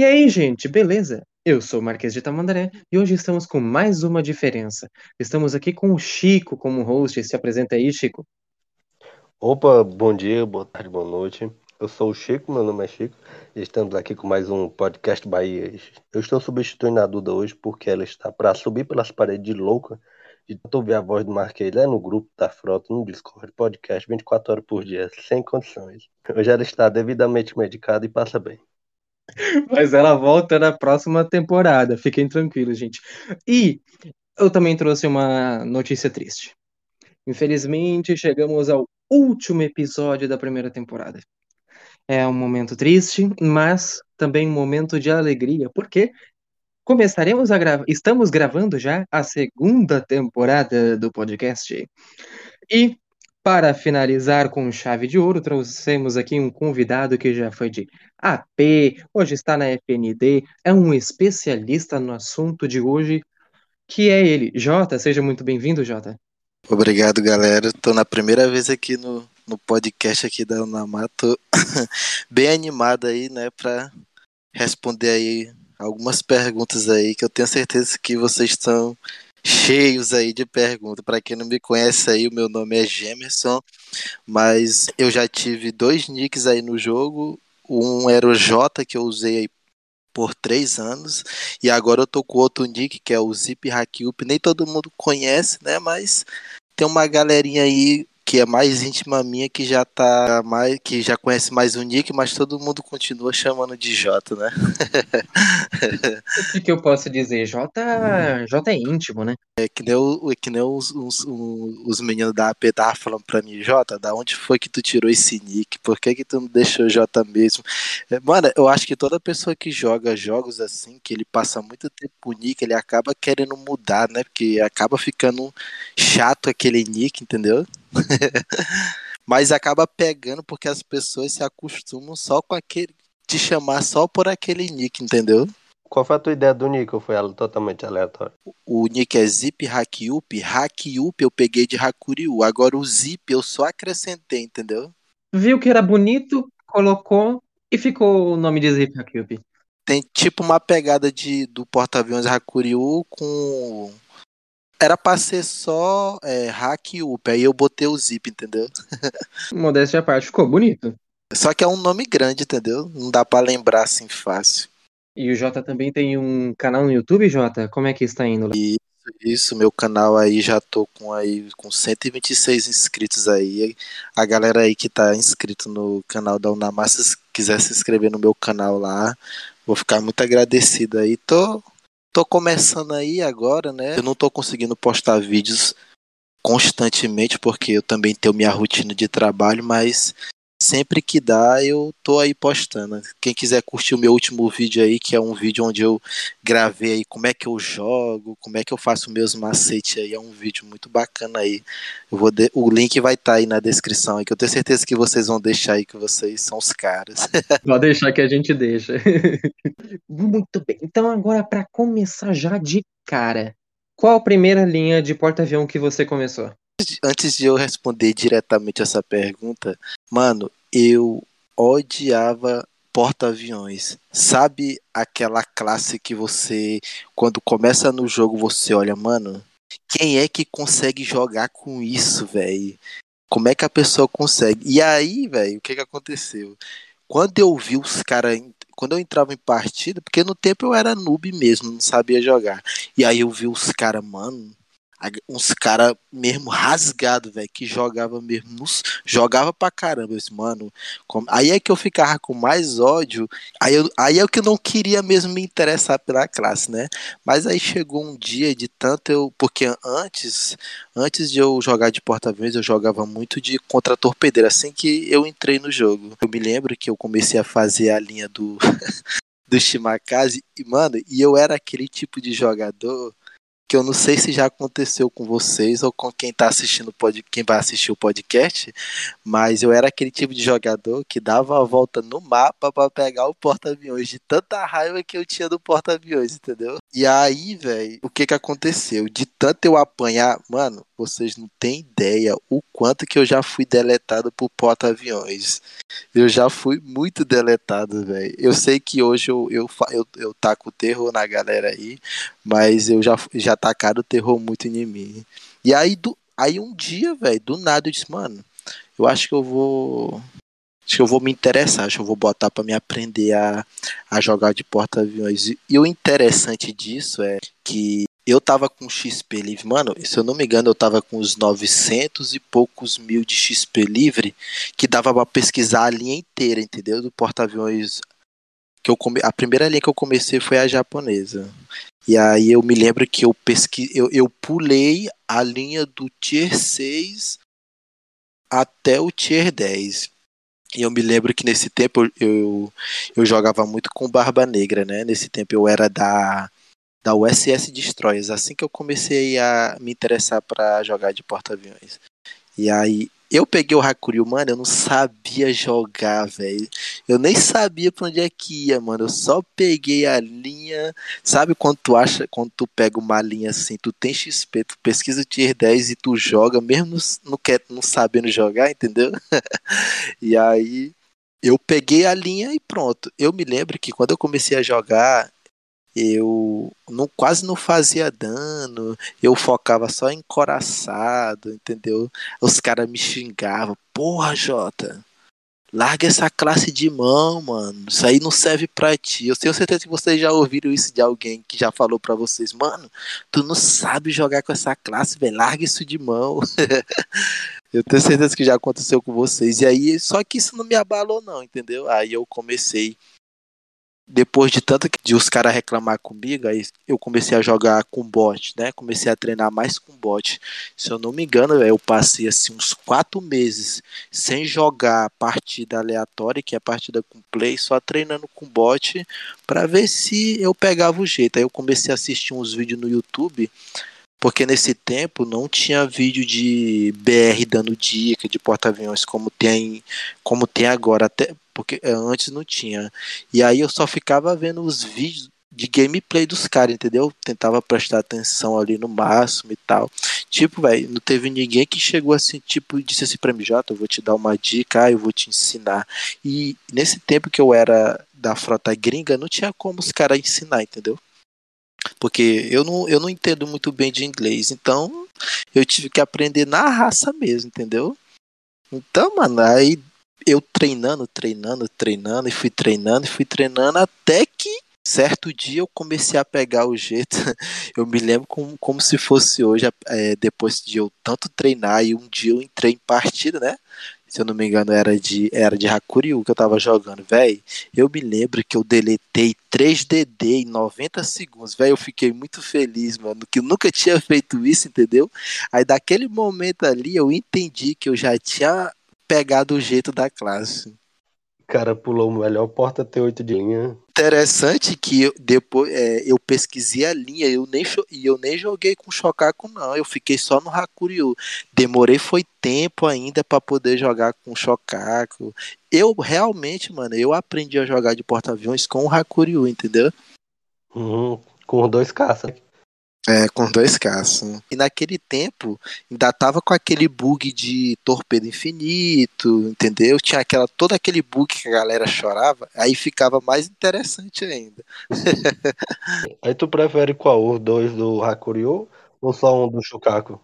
E aí, gente, beleza? Eu sou o Marquês de Tamandaré e hoje estamos com mais uma diferença. Estamos aqui com o Chico como host. Se apresenta aí, Chico. Opa, bom dia, boa tarde, boa noite. Eu sou o Chico, meu nome é Chico, e estamos aqui com mais um podcast Bahia. Eu estou substituindo a Duda hoje porque ela está para subir pelas paredes de louca de tanto ouvir a voz do Marquês lá no grupo da Frota, no Discord, podcast 24 horas por dia, sem condições. Hoje ela está devidamente medicada e passa bem. Mas ela volta na próxima temporada, fiquem tranquilos, gente. E eu também trouxe uma notícia triste. Infelizmente, chegamos ao último episódio da primeira temporada. É um momento triste, mas também um momento de alegria, porque começaremos a gravar, estamos gravando já a segunda temporada do podcast. E para finalizar com chave de ouro, trouxemos aqui um convidado que já foi de AP, hoje está na FND, é um especialista no assunto de hoje, que é ele. Jota, seja muito bem-vindo, Jota. Obrigado, galera. Estou na primeira vez aqui no, no podcast aqui da Unamar. Tô bem animado aí, né, para responder aí algumas perguntas aí que eu tenho certeza que vocês estão cheios aí de perguntas. Para quem não me conhece aí, o meu nome é Gemerson, mas eu já tive dois nicks aí no jogo. Um era o J que eu usei aí por três anos e agora eu tô com outro nick que é o Zip Hackup. Nem todo mundo conhece, né? Mas tem uma galerinha aí que é mais íntima minha, que já tá mais, que já conhece mais o Nick, mas todo mundo continua chamando de Jota, né? o que eu posso dizer? Jota, Jota é íntimo, né? É que nem, o, que nem os, os, os meninos da AP estavam falando pra mim, Jota, da onde foi que tu tirou esse nick? Por que que tu não deixou Jota mesmo? É, mano, eu acho que toda pessoa que joga jogos assim, que ele passa muito tempo com o nick, ele acaba querendo mudar, né? Porque acaba ficando chato aquele nick, entendeu? Mas acaba pegando porque as pessoas se acostumam só com aquele. te chamar só por aquele nick, entendeu? Qual foi a tua ideia do nick ou foi ela totalmente aleatória? O nick é Zip Hakyup. Hakyup eu peguei de Hakuryu. Agora o Zip eu só acrescentei, entendeu? Viu que era bonito, colocou e ficou o nome de Zip Hakyup. Tem tipo uma pegada de, do porta-aviões Hakuryu com era pra ser só é, hack e up, aí eu botei o zip, entendeu? Modéstia à parte, ficou bonito. Só que é um nome grande, entendeu? Não dá para lembrar assim fácil. E o Jota também tem um canal no YouTube, Jota? Como é que está indo lá? Isso, isso, meu canal aí já tô com aí com 126 inscritos aí. A galera aí que tá inscrito no canal da Unamar, se quiser se inscrever no meu canal lá, vou ficar muito agradecido aí. Tô tô começando aí agora, né? Eu não tô conseguindo postar vídeos constantemente porque eu também tenho minha rotina de trabalho, mas sempre que dá eu tô aí postando. Quem quiser curtir o meu último vídeo aí, que é um vídeo onde eu gravei aí como é que eu jogo, como é que eu faço meus macetes aí, é um vídeo muito bacana aí. Eu vou de... O link vai estar tá aí na descrição aí, que eu tenho certeza que vocês vão deixar aí, que vocês são os caras. Pode deixar que a gente deixa. muito bem, então agora para começar já de cara, qual a primeira linha de porta-avião que você começou? Antes de eu responder diretamente essa pergunta, mano, eu odiava porta-aviões. Sabe aquela classe que você, quando começa no jogo, você olha, mano, quem é que consegue jogar com isso, velho? Como é que a pessoa consegue? E aí, velho, o que que aconteceu? Quando eu vi os caras, quando eu entrava em partida, porque no tempo eu era noob mesmo, não sabia jogar. E aí eu vi os caras, mano, uns cara mesmo rasgado, velho, que jogava mesmo, nos, jogava pra caramba, esse mano. Como, aí é que eu ficava com mais ódio, aí, eu, aí é o que eu não queria mesmo me interessar pela classe, né? Mas aí chegou um dia de tanto eu, porque antes, antes de eu jogar de porta-aviões, eu jogava muito de contra-torpedeiro, assim que eu entrei no jogo. Eu me lembro que eu comecei a fazer a linha do do Shimakaze, e mano, e eu era aquele tipo de jogador que eu não sei se já aconteceu com vocês ou com quem tá assistindo quem vai assistir o podcast, mas eu era aquele tipo de jogador que dava a volta no mapa para pegar o porta-aviões de tanta raiva que eu tinha do porta-aviões, entendeu? E aí, velho, o que que aconteceu? De tanto eu apanhar, mano, vocês não têm ideia o quanto que eu já fui deletado por porta-aviões. Eu já fui muito deletado, velho. Eu sei que hoje eu, eu, eu, eu taco terror na galera aí, mas eu já, já tacaram terror muito em mim. E aí, do, aí um dia, velho, do nada eu disse, mano, eu acho que eu vou acho que eu vou me interessar, acho que eu vou botar para me aprender a, a jogar de porta-aviões. E, e o interessante disso é que eu tava com XP livre, mano, se eu não me engano, eu tava com uns 900 e poucos mil de XP livre, que dava para pesquisar a linha inteira, entendeu? Do porta-aviões que eu come... a primeira linha que eu comecei foi a japonesa. E aí eu me lembro que eu pesqui... eu, eu pulei a linha do tier 6 até o tier 10. E eu me lembro que nesse tempo eu, eu, eu, jogava muito com Barba Negra, né? Nesse tempo eu era da, da USS Destroyers, assim que eu comecei a me interessar para jogar de porta-aviões. E aí eu peguei o Hakuryu, mano, eu não sabia jogar, velho. Eu nem sabia pra onde é que ia, mano. Eu só peguei a linha. Sabe quando tu acha, quando tu pega uma linha assim, tu tem XP, tu pesquisa o tier 10 e tu joga, mesmo não, quer, não sabendo jogar, entendeu? e aí eu peguei a linha e pronto. Eu me lembro que quando eu comecei a jogar, eu não, quase não fazia dano, eu focava só em coraçado, entendeu? Os caras me xingavam, porra, Jota, larga essa classe de mão, mano, isso aí não serve pra ti. Eu tenho certeza que vocês já ouviram isso de alguém que já falou pra vocês, mano, tu não sabe jogar com essa classe, velho, larga isso de mão. eu tenho certeza que já aconteceu com vocês. E aí, só que isso não me abalou, não, entendeu? Aí eu comecei depois de tanto de os caras reclamar comigo, aí eu comecei a jogar com bot, né? Comecei a treinar mais com bot. Se eu não me engano, eu passei assim uns quatro meses sem jogar partida aleatória, que é partida com play, só treinando com bot para ver se eu pegava o jeito. Aí eu comecei a assistir uns vídeos no YouTube porque nesse tempo não tinha vídeo de BR dando dica de porta-aviões como tem como tem agora até porque é, antes não tinha e aí eu só ficava vendo os vídeos de gameplay dos caras, entendeu? Tentava prestar atenção ali no máximo e tal. Tipo, velho, não teve ninguém que chegou assim, tipo, e disse assim pra mim, Jota, eu vou te dar uma dica, ah, eu vou te ensinar. E nesse tempo que eu era da frota gringa, não tinha como os caras ensinar, entendeu? Porque eu não, eu não entendo muito bem de inglês, então eu tive que aprender na raça mesmo, entendeu? Então, mano, aí eu treinando, treinando, treinando, e fui treinando, e fui treinando, até que certo dia eu comecei a pegar o jeito. Eu me lembro como, como se fosse hoje, é, depois de eu tanto treinar, e um dia eu entrei em partida, né? Se eu não me engano, era de, era de Hakuryu que eu tava jogando, velho. Eu me lembro que eu deletei 3DD em 90 segundos, velho. Eu fiquei muito feliz, mano, que eu nunca tinha feito isso, entendeu? Aí daquele momento ali eu entendi que eu já tinha pegado o jeito da classe cara pulou o melhor porta T8 de linha. Interessante que eu, depois é, eu pesquisei a linha eu nem, e eu nem joguei com Shokaku, não. Eu fiquei só no Hakuryu. Demorei foi tempo ainda para poder jogar com Shokaku. Eu realmente, mano, eu aprendi a jogar de porta-aviões com o Hakuryu, entendeu? Uhum, com dois caças. É, com dois caças. E naquele tempo, ainda tava com aquele bug de torpedo infinito, entendeu? Tinha aquela, todo aquele bug que a galera chorava, aí ficava mais interessante ainda. aí tu prefere qual? Os dois do Hakuryu ou só um do Shukaku?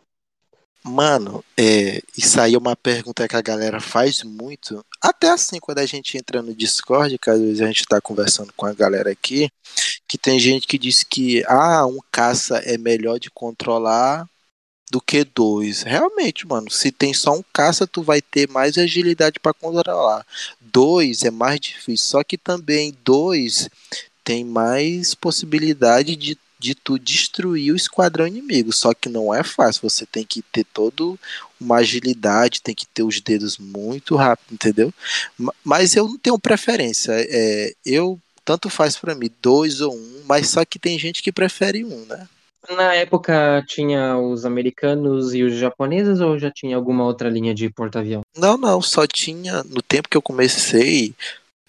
Mano, é, isso aí é uma pergunta que a galera faz muito. Até assim, quando a gente entra no Discord, que às vezes a gente tá conversando com a galera aqui, que tem gente que diz que ah, um caça é melhor de controlar do que dois. Realmente, mano, se tem só um caça, tu vai ter mais agilidade para controlar. Dois é mais difícil, só que também dois tem mais possibilidade de de tu destruir o esquadrão inimigo. Só que não é fácil. Você tem que ter todo uma agilidade, tem que ter os dedos muito rápido, entendeu? Mas eu não tenho preferência. É, eu tanto faz para mim dois ou um, mas só que tem gente que prefere um, né? Na época tinha os americanos e os japoneses ou já tinha alguma outra linha de porta-avião? Não, não, só tinha no tempo que eu comecei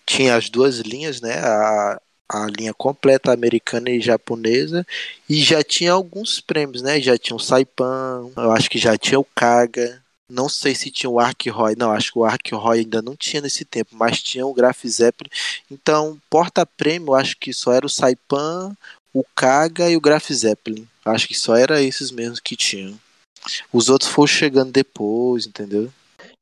tinha as duas linhas, né? A a linha completa americana e japonesa e já tinha alguns prêmios, né? Já tinha o Saipan, eu acho que já tinha o Kaga, não sei se tinha o Ark Roy, não, acho que o Ark Roy ainda não tinha nesse tempo, mas tinha o Graf Zeppelin. Então, porta-prêmio, acho que só era o Saipan, o Kaga e o Graf Zeppelin. Acho que só era esses mesmos que tinham. Os outros foram chegando depois, entendeu?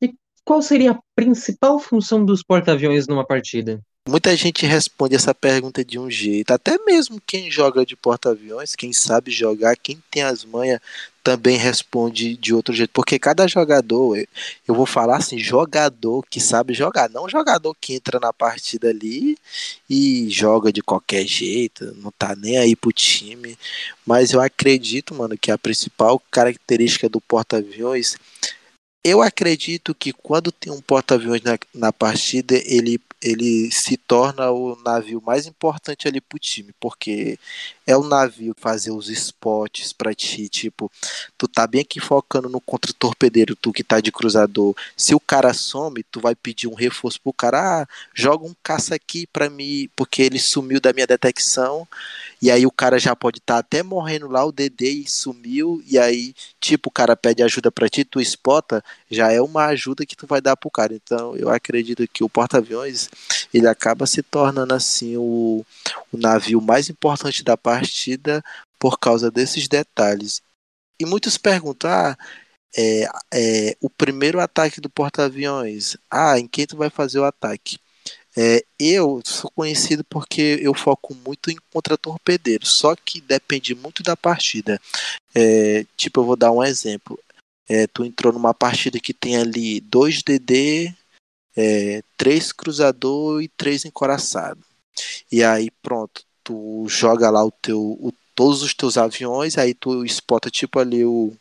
E qual seria a principal função dos porta-aviões numa partida? Muita gente responde essa pergunta de um jeito, até mesmo quem joga de porta-aviões, quem sabe jogar, quem tem as manhas, também responde de outro jeito, porque cada jogador, eu vou falar assim, jogador que sabe jogar, não jogador que entra na partida ali e joga de qualquer jeito, não tá nem aí pro time, mas eu acredito, mano, que a principal característica do porta-aviões eu acredito que quando tem um porta-aviões na, na partida, ele ele se torna o navio mais importante ali pro time, porque é o navio fazer os spots para ti, tipo, tu tá bem aqui focando no contra-torpedeiro, tu que tá de cruzador. Se o cara some, tu vai pedir um reforço pro cara, ah, joga um caça aqui para mim, porque ele sumiu da minha detecção. E aí o cara já pode estar tá até morrendo lá, o DD e sumiu, e aí, tipo, o cara pede ajuda para ti, tu espota, já é uma ajuda que tu vai dar pro cara. Então, eu acredito que o porta-aviões ele acaba se tornando assim o, o navio mais importante da partida por causa desses detalhes. E muitos perguntam: ah, é, é, o primeiro ataque do porta-aviões, ah, em quem tu vai fazer o ataque? É, eu sou conhecido porque eu foco muito em contra-torpedeiro, só que depende muito da partida. É, tipo, eu vou dar um exemplo. É, tu entrou numa partida que tem ali 2 DD, é, três cruzador e três encoraçado. E aí pronto, tu joga lá o teu, o, todos os teus aviões, aí tu espota tipo ali o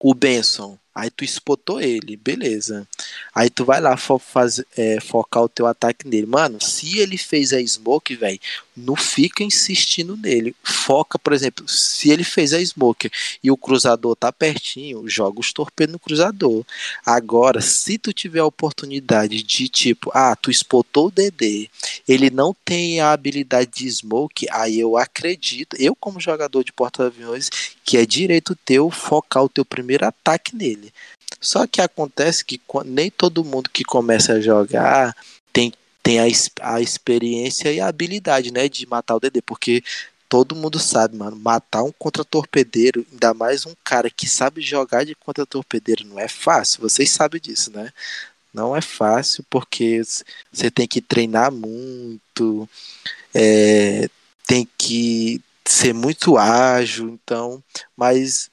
o Benson. Aí tu espotou ele, beleza. Aí tu vai lá fo faz, é, focar o teu ataque nele. Mano, se ele fez a smoke, velho, não fica insistindo nele. Foca, por exemplo, se ele fez a smoke e o cruzador tá pertinho, joga os torpedos no cruzador. Agora, se tu tiver a oportunidade de tipo, ah, tu espotou o DD, ele não tem a habilidade de smoke, aí eu acredito, eu como jogador de porta-aviões, que é direito teu focar o teu primeiro ataque nele dele. Só que acontece que nem todo mundo que começa a jogar tem, tem a, a experiência e a habilidade, né, de matar o DD, porque todo mundo sabe, mano, matar um contra-torpedeiro, ainda mais um cara que sabe jogar de contra-torpedeiro, não é fácil, vocês sabem disso, né? Não é fácil porque você tem que treinar muito, é, tem que ser muito ágil, então, mas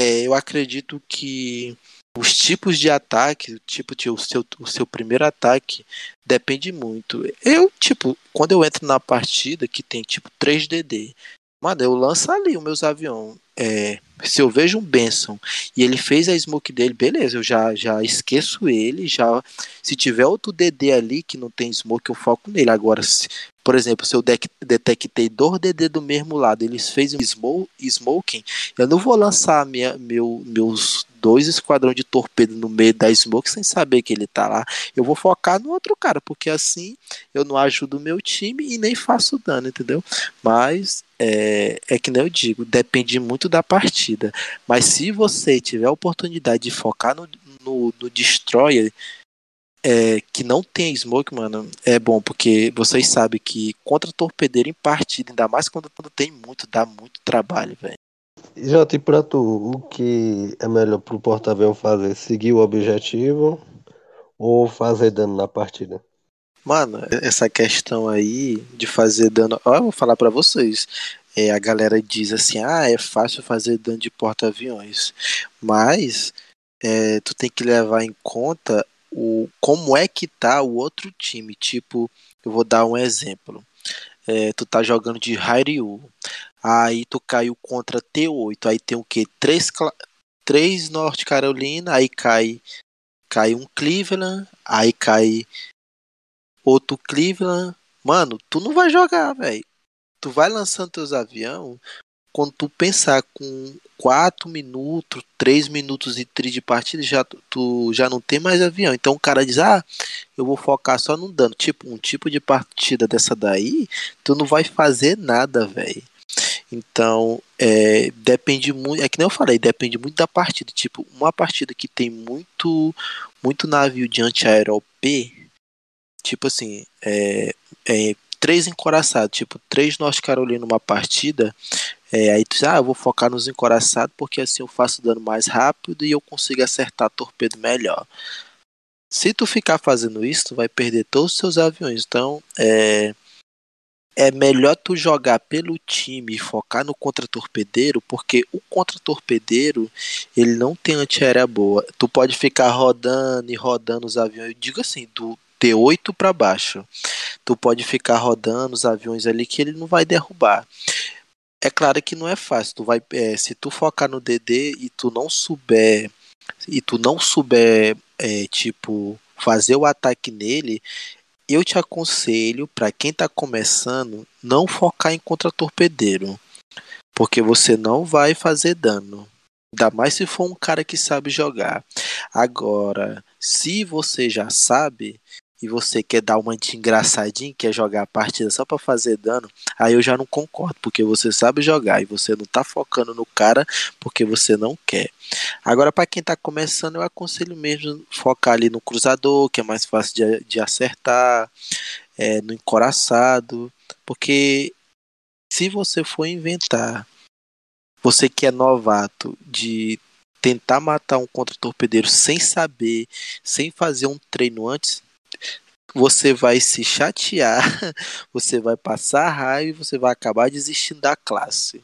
é, eu acredito que os tipos de ataque, tipo de, o seu, o seu primeiro ataque depende muito. Eu, tipo, quando eu entro na partida que tem tipo 3DD, mano, eu lanço ali os meus aviões. É, se eu vejo um Benson e ele fez a smoke dele, beleza, eu já, já esqueço ele, já se tiver outro DD ali que não tem smoke, eu foco nele. Agora, se, por exemplo, se eu detectei dois DD do mesmo lado, eles fez um smoking, eu não vou lançar minha, meu, meus dois esquadrões de torpedo no meio da smoke sem saber que ele tá lá. Eu vou focar no outro cara, porque assim eu não ajudo o meu time e nem faço dano, entendeu? Mas é, é que nem eu digo, depende muito da partida. Mas se você tiver a oportunidade de focar no, no, no Destroyer, é, que não tem smoke, mano, é bom, porque vocês sabem que contra torpedeiro em partida, ainda mais quando, quando tem muito, dá muito trabalho, velho. Jota, e pra tu, o que é melhor pro porta-avião fazer? Seguir o objetivo ou fazer dano na partida? Mano, essa questão aí de fazer dano. Ó, eu vou falar para vocês. É, a galera diz assim: ah, é fácil fazer dano de porta-aviões. Mas é, tu tem que levar em conta o como é que tá o outro time. Tipo, eu vou dar um exemplo. É, tu tá jogando de Hyrule, aí tu caiu contra T8, aí tem o que? Três, três Norte Carolina, aí cai, cai um Cleveland, aí cai outro Cleveland. Mano, tu não vai jogar, velho. Tu vai lançando teus aviões, quando tu pensar com 4 minutos, 3 minutos e 3 de partida, já, tu já não tem mais avião. Então o cara diz, ah, eu vou focar só no dano. Tipo, um tipo de partida dessa daí, tu não vai fazer nada, velho. Então, é, depende muito, é que nem eu falei, depende muito da partida. Tipo, uma partida que tem muito muito navio de antiaéreo OP, tipo assim, é, é, três encoraçados, tipo, três Norte Carolina numa partida, é, aí tu diz, ah, eu vou focar nos encoraçados porque assim eu faço dano mais rápido e eu consigo acertar torpedo melhor. Se tu ficar fazendo isso, tu vai perder todos os seus aviões. Então, é, é melhor tu jogar pelo time e focar no contra-torpedeiro, porque o contra-torpedeiro, ele não tem antiaérea boa. Tu pode ficar rodando e rodando os aviões, eu digo assim, do T8 para baixo. Tu pode ficar rodando os aviões ali que ele não vai derrubar. É claro que não é fácil. Tu vai, é, se tu focar no DD e tu não souber e tu não souber é, tipo fazer o ataque nele, eu te aconselho para quem está começando não focar em contra-torpedeiro, porque você não vai fazer dano. Ainda mais se for um cara que sabe jogar. Agora, se você já sabe, e você quer dar uma de engraçadinho, quer jogar a partida só para fazer dano, aí eu já não concordo, porque você sabe jogar e você não tá focando no cara porque você não quer. Agora, para quem tá começando, eu aconselho mesmo focar ali no cruzador, que é mais fácil de, de acertar, é, no encoraçado, porque se você for inventar, você que é novato, de tentar matar um contra-torpedeiro sem saber, sem fazer um treino antes, você vai se chatear, você vai passar raiva e você vai acabar desistindo da classe.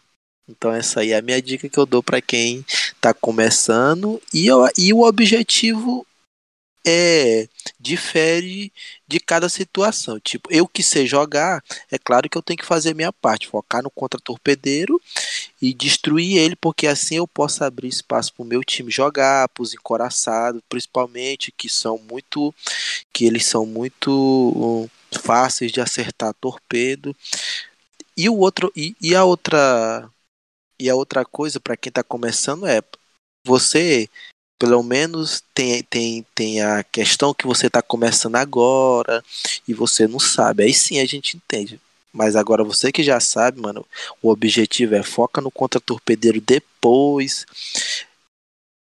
Então essa aí é a minha dica que eu dou para quem está começando e, e o objetivo é difere de cada situação. Tipo, eu que sei jogar, é claro que eu tenho que fazer minha parte, focar no contra-torpedeiro e destruir ele, porque assim eu posso abrir espaço para o meu time jogar, para os encoraçados, principalmente, que são muito. que eles são muito um, fáceis de acertar torpedo. E o outro. E, e a outra. E a outra coisa para quem está começando é você pelo menos tem, tem, tem a questão que você está começando agora e você não sabe. Aí sim a gente entende. Mas agora você que já sabe, mano, o objetivo é foca no contra-torpedeiro depois.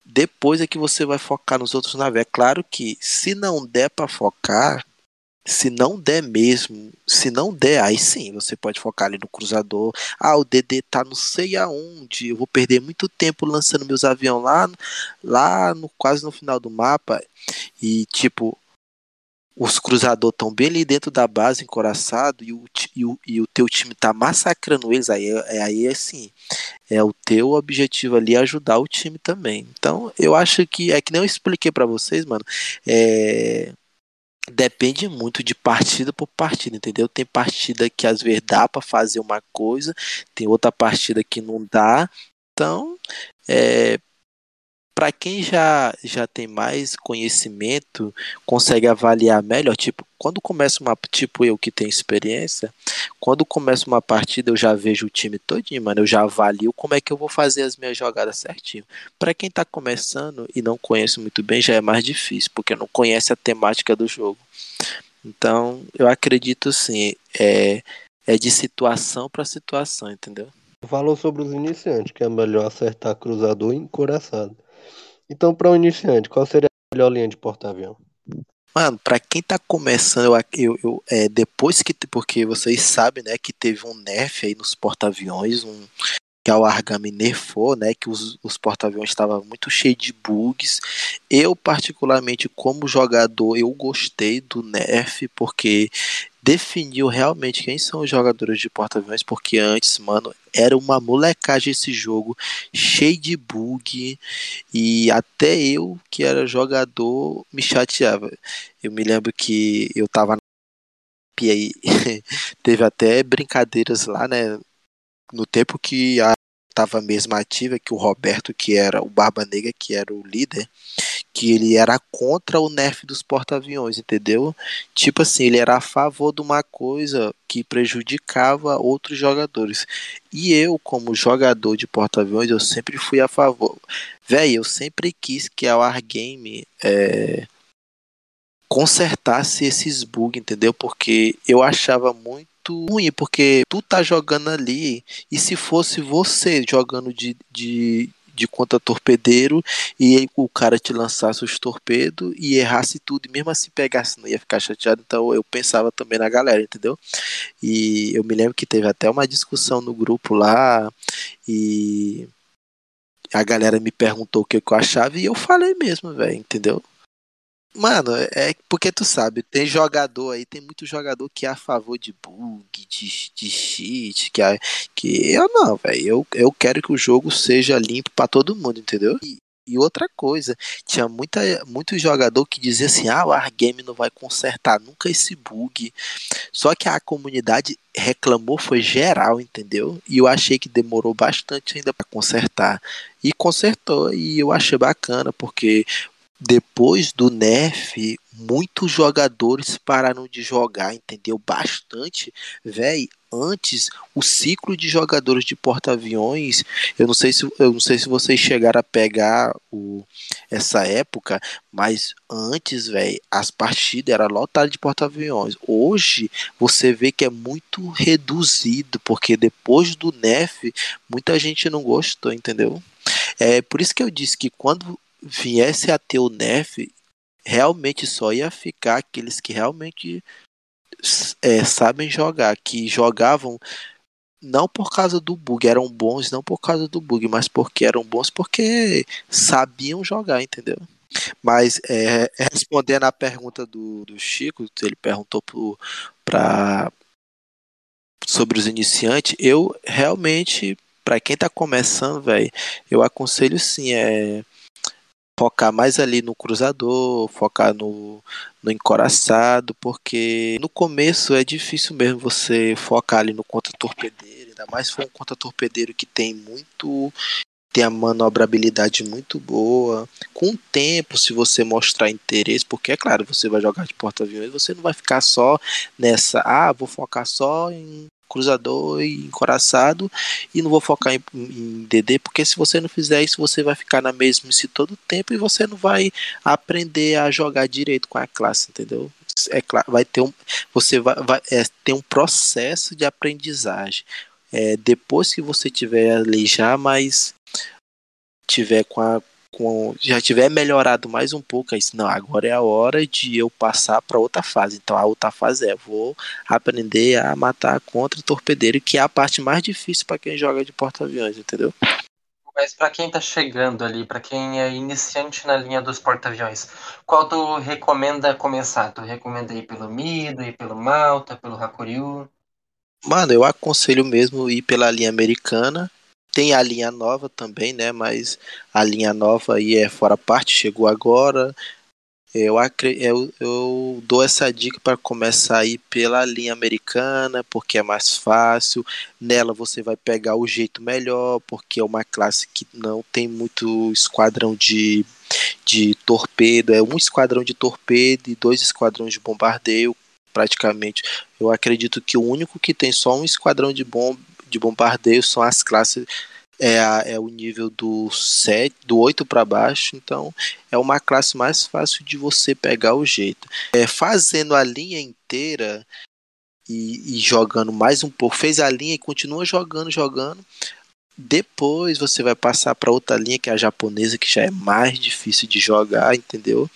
Depois é que você vai focar nos outros navios. É claro que se não der para focar, se não der mesmo, se não der, aí sim, você pode focar ali no cruzador. Ah, o DD tá não sei aonde, eu vou perder muito tempo lançando meus aviões lá, lá no quase no final do mapa. E tipo, os cruzadores estão bem ali dentro da base, encoraçado, e o, e o, e o teu time tá massacrando eles, aí, aí é assim, é o teu objetivo ali ajudar o time também. Então, eu acho que, é que nem eu expliquei para vocês, mano, é, depende muito de partida por partida, entendeu? Tem partida que às vezes dá para fazer uma coisa, tem outra partida que não dá. Então, é, para quem já, já tem mais conhecimento, consegue avaliar melhor, tipo, quando começa uma, tipo eu que tenho experiência, quando começa uma partida eu já vejo o time todinho, mano, eu já avalio como é que eu vou fazer as minhas jogadas certinho. Para quem tá começando e não conhece muito bem, já é mais difícil, porque não conhece a temática do jogo. Então, eu acredito sim, é, é de situação para situação, entendeu? Falou sobre os iniciantes, que é melhor acertar cruzador e encoraçado. Então, para um iniciante, qual seria a melhor linha de porta-avião? Mano, pra quem tá começando, eu, eu, é, depois que. Porque vocês sabem, né, que teve um nerf aí nos porta-aviões, um, que a Wargami nerfou, né, que os, os porta-aviões estavam muito cheios de bugs. Eu, particularmente, como jogador, eu gostei do nerf, porque definiu realmente quem são os jogadores de porta-aviões, porque antes, mano, era uma molecagem esse jogo, cheio de bug, e até eu, que era jogador, me chateava. Eu me lembro que eu tava na e aí teve até brincadeiras lá, né, no tempo que a tava mesmo ativa, que o Roberto, que era o Barba Negra, que era o líder, que ele era contra o nerf dos porta-aviões, entendeu? Tipo assim, ele era a favor de uma coisa que prejudicava outros jogadores. E eu, como jogador de porta-aviões, eu sempre fui a favor. Véi, eu sempre quis que a Wargame é, consertasse esses bugs, entendeu? Porque eu achava muito ruim, porque tu tá jogando ali, e se fosse você jogando de, de, de conta torpedeiro e o cara te lançasse os torpedos e errasse tudo e mesmo assim pegasse, não ia ficar chateado. Então eu pensava também na galera, entendeu? E eu me lembro que teve até uma discussão no grupo lá e a galera me perguntou o que eu achava e eu falei mesmo, velho, entendeu? Mano, é porque tu sabe, tem jogador aí, tem muito jogador que é a favor de bug, de, de cheat, que, é, que eu não, velho. Eu, eu quero que o jogo seja limpo para todo mundo, entendeu? E, e outra coisa, tinha muita, muito jogador que dizia assim: ah, o Wargame não vai consertar nunca esse bug. Só que a comunidade reclamou, foi geral, entendeu? E eu achei que demorou bastante ainda para consertar. E consertou, e eu achei bacana, porque depois do nerf, muitos jogadores pararam de jogar, entendeu? Bastante, velho. Antes, o ciclo de jogadores de porta-aviões, eu não sei se eu não sei se vocês chegaram a pegar o, essa época, mas antes, velho, as partidas eram lotadas de porta-aviões. Hoje, você vê que é muito reduzido, porque depois do nerf, muita gente não gostou, entendeu? É por isso que eu disse que quando viesse a ter o nerf, realmente só ia ficar aqueles que realmente é, sabem jogar, que jogavam não por causa do bug, eram bons não por causa do bug, mas porque eram bons porque sabiam jogar, entendeu? Mas é, respondendo à pergunta do, do Chico, ele perguntou para sobre os iniciantes, eu realmente, para quem tá começando, velho, eu aconselho sim, é focar mais ali no cruzador, focar no, no encoraçado, porque no começo é difícil mesmo você focar ali no contra-torpedeiro, ainda mais se for um contra-torpedeiro que tem muito tem a manobrabilidade muito boa. Com o tempo, se você mostrar interesse, porque é claro, você vai jogar de porta-aviões, você não vai ficar só nessa, ah, vou focar só em cruzador e encoraçado e não vou focar em, em, DD porque se você não fizer isso você vai ficar na mesmice todo o tempo e você não vai aprender a jogar direito com a classe, entendeu? É claro, vai ter um, você vai, vai é, ter um processo de aprendizagem. É, depois que você tiver ali já mais tiver com a com, já tiver melhorado mais um pouco, aí não, agora é a hora de eu passar para outra fase. Então a outra fase é vou aprender a matar contra torpedeiro, que é a parte mais difícil para quem joga de porta-aviões, entendeu? Mas para quem tá chegando ali, para quem é iniciante na linha dos porta-aviões, qual tu recomenda começar? Tu recomenda ir pelo Mido, ir pelo Malta, pelo Hakuryu? Mano, eu aconselho mesmo ir pela linha americana tem a linha nova também, né? Mas a linha nova aí é fora parte, chegou agora. Eu, eu, eu dou essa dica para começar aí pela linha americana, porque é mais fácil. Nela você vai pegar o jeito melhor, porque é uma classe que não tem muito esquadrão de, de torpedo. É um esquadrão de torpedo e dois esquadrões de bombardeio, praticamente. Eu acredito que o único que tem só um esquadrão de bomba de bombardeio são as classes é, a, é o nível do 7, do 8 para baixo, então é uma classe mais fácil de você pegar o jeito. É, fazendo a linha inteira e, e jogando mais um pouco, fez a linha e continua jogando, jogando. Depois você vai passar para outra linha que é a japonesa, que já é mais difícil de jogar, entendeu?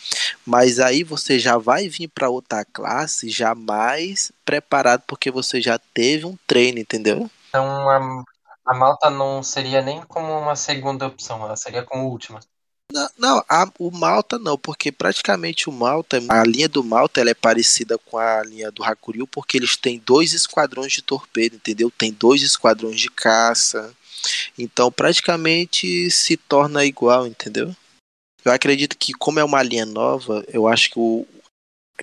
Mas aí você já vai vir para outra classe já mais preparado porque você já teve um treino, entendeu? Então a, a Malta não seria nem como uma segunda opção, ela seria como última. Não, não a, o Malta não, porque praticamente o Malta, a linha do Malta ela é parecida com a linha do Hakuryu, porque eles têm dois esquadrões de torpedo, entendeu? Tem dois esquadrões de caça. Então praticamente se torna igual, entendeu? Eu acredito que como é uma linha nova, eu acho que o,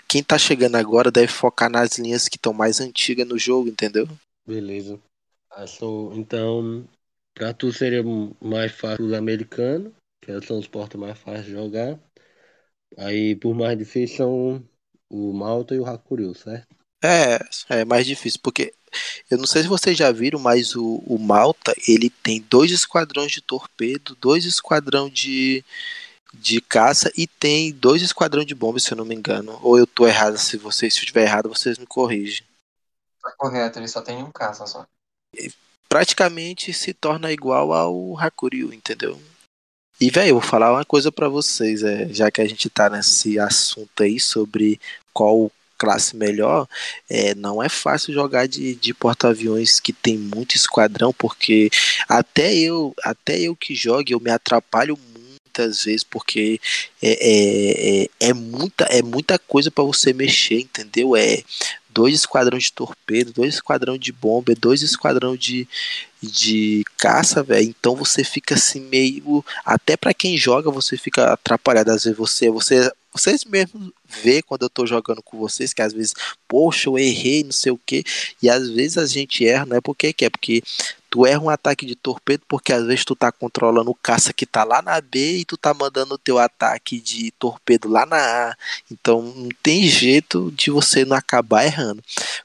quem tá chegando agora deve focar nas linhas que estão mais antigas no jogo, entendeu? Beleza. Acho, então, para tu seria mais fácil os americanos, que são os portas mais fáceis de jogar. Aí, por mais difícil, são o Malta e o Hakuryu, certo? É, é mais difícil, porque eu não sei se vocês já viram, mas o, o Malta, ele tem dois esquadrões de torpedo, dois esquadrões de, de caça e tem dois esquadrões de bombas, se eu não me engano. Ou eu tô errado, se vocês se eu estiver errado, vocês me corrigem. Tá correto, ele só tem um caça só. Praticamente se torna igual ao Hakuryu, entendeu? E, velho, eu vou falar uma coisa para vocês, é, já que a gente tá nesse assunto aí sobre qual classe melhor, é, não é fácil jogar de, de porta-aviões que tem muito esquadrão, porque até eu, até eu que jogo, eu me atrapalho muitas vezes, porque é, é, é, é muita, é muita coisa para você mexer, entendeu? É dois esquadrões de torpedo, dois esquadrões de bomba, dois esquadrões de, de caça, velho. Então você fica assim meio, até para quem joga você fica atrapalhado às vezes você, você vocês mesmos vê quando eu tô jogando com vocês que às vezes, poxa, eu errei, não sei o que, e às vezes a gente erra, não é porque que é porque tu erra um ataque de torpedo porque às vezes tu tá controlando o caça que tá lá na B e tu tá mandando o teu ataque de torpedo lá na A. Então não tem jeito de você não acabar errando.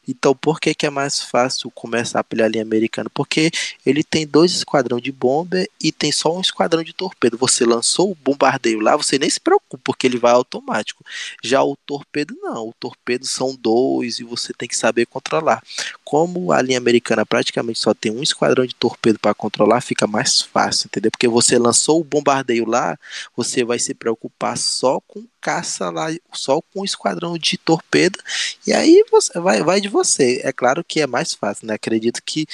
Então por que que é mais fácil começar pela linha americana? Porque ele tem dois esquadrão de bomba e tem só um esquadrão de torpedo. Você lançou o bombardeio lá, você nem se preocupa porque ele vai automático. Já o torpedo não, o torpedo são dois e você tem que saber controlar. Como a linha americana praticamente só tem um esquadrão padrão de torpedo para controlar, fica mais fácil, entendeu? Porque você lançou o bombardeio lá, você vai se preocupar só com caça lá, só com o esquadrão de torpedo, e aí você vai, vai de você. É claro que é mais fácil, né? Acredito que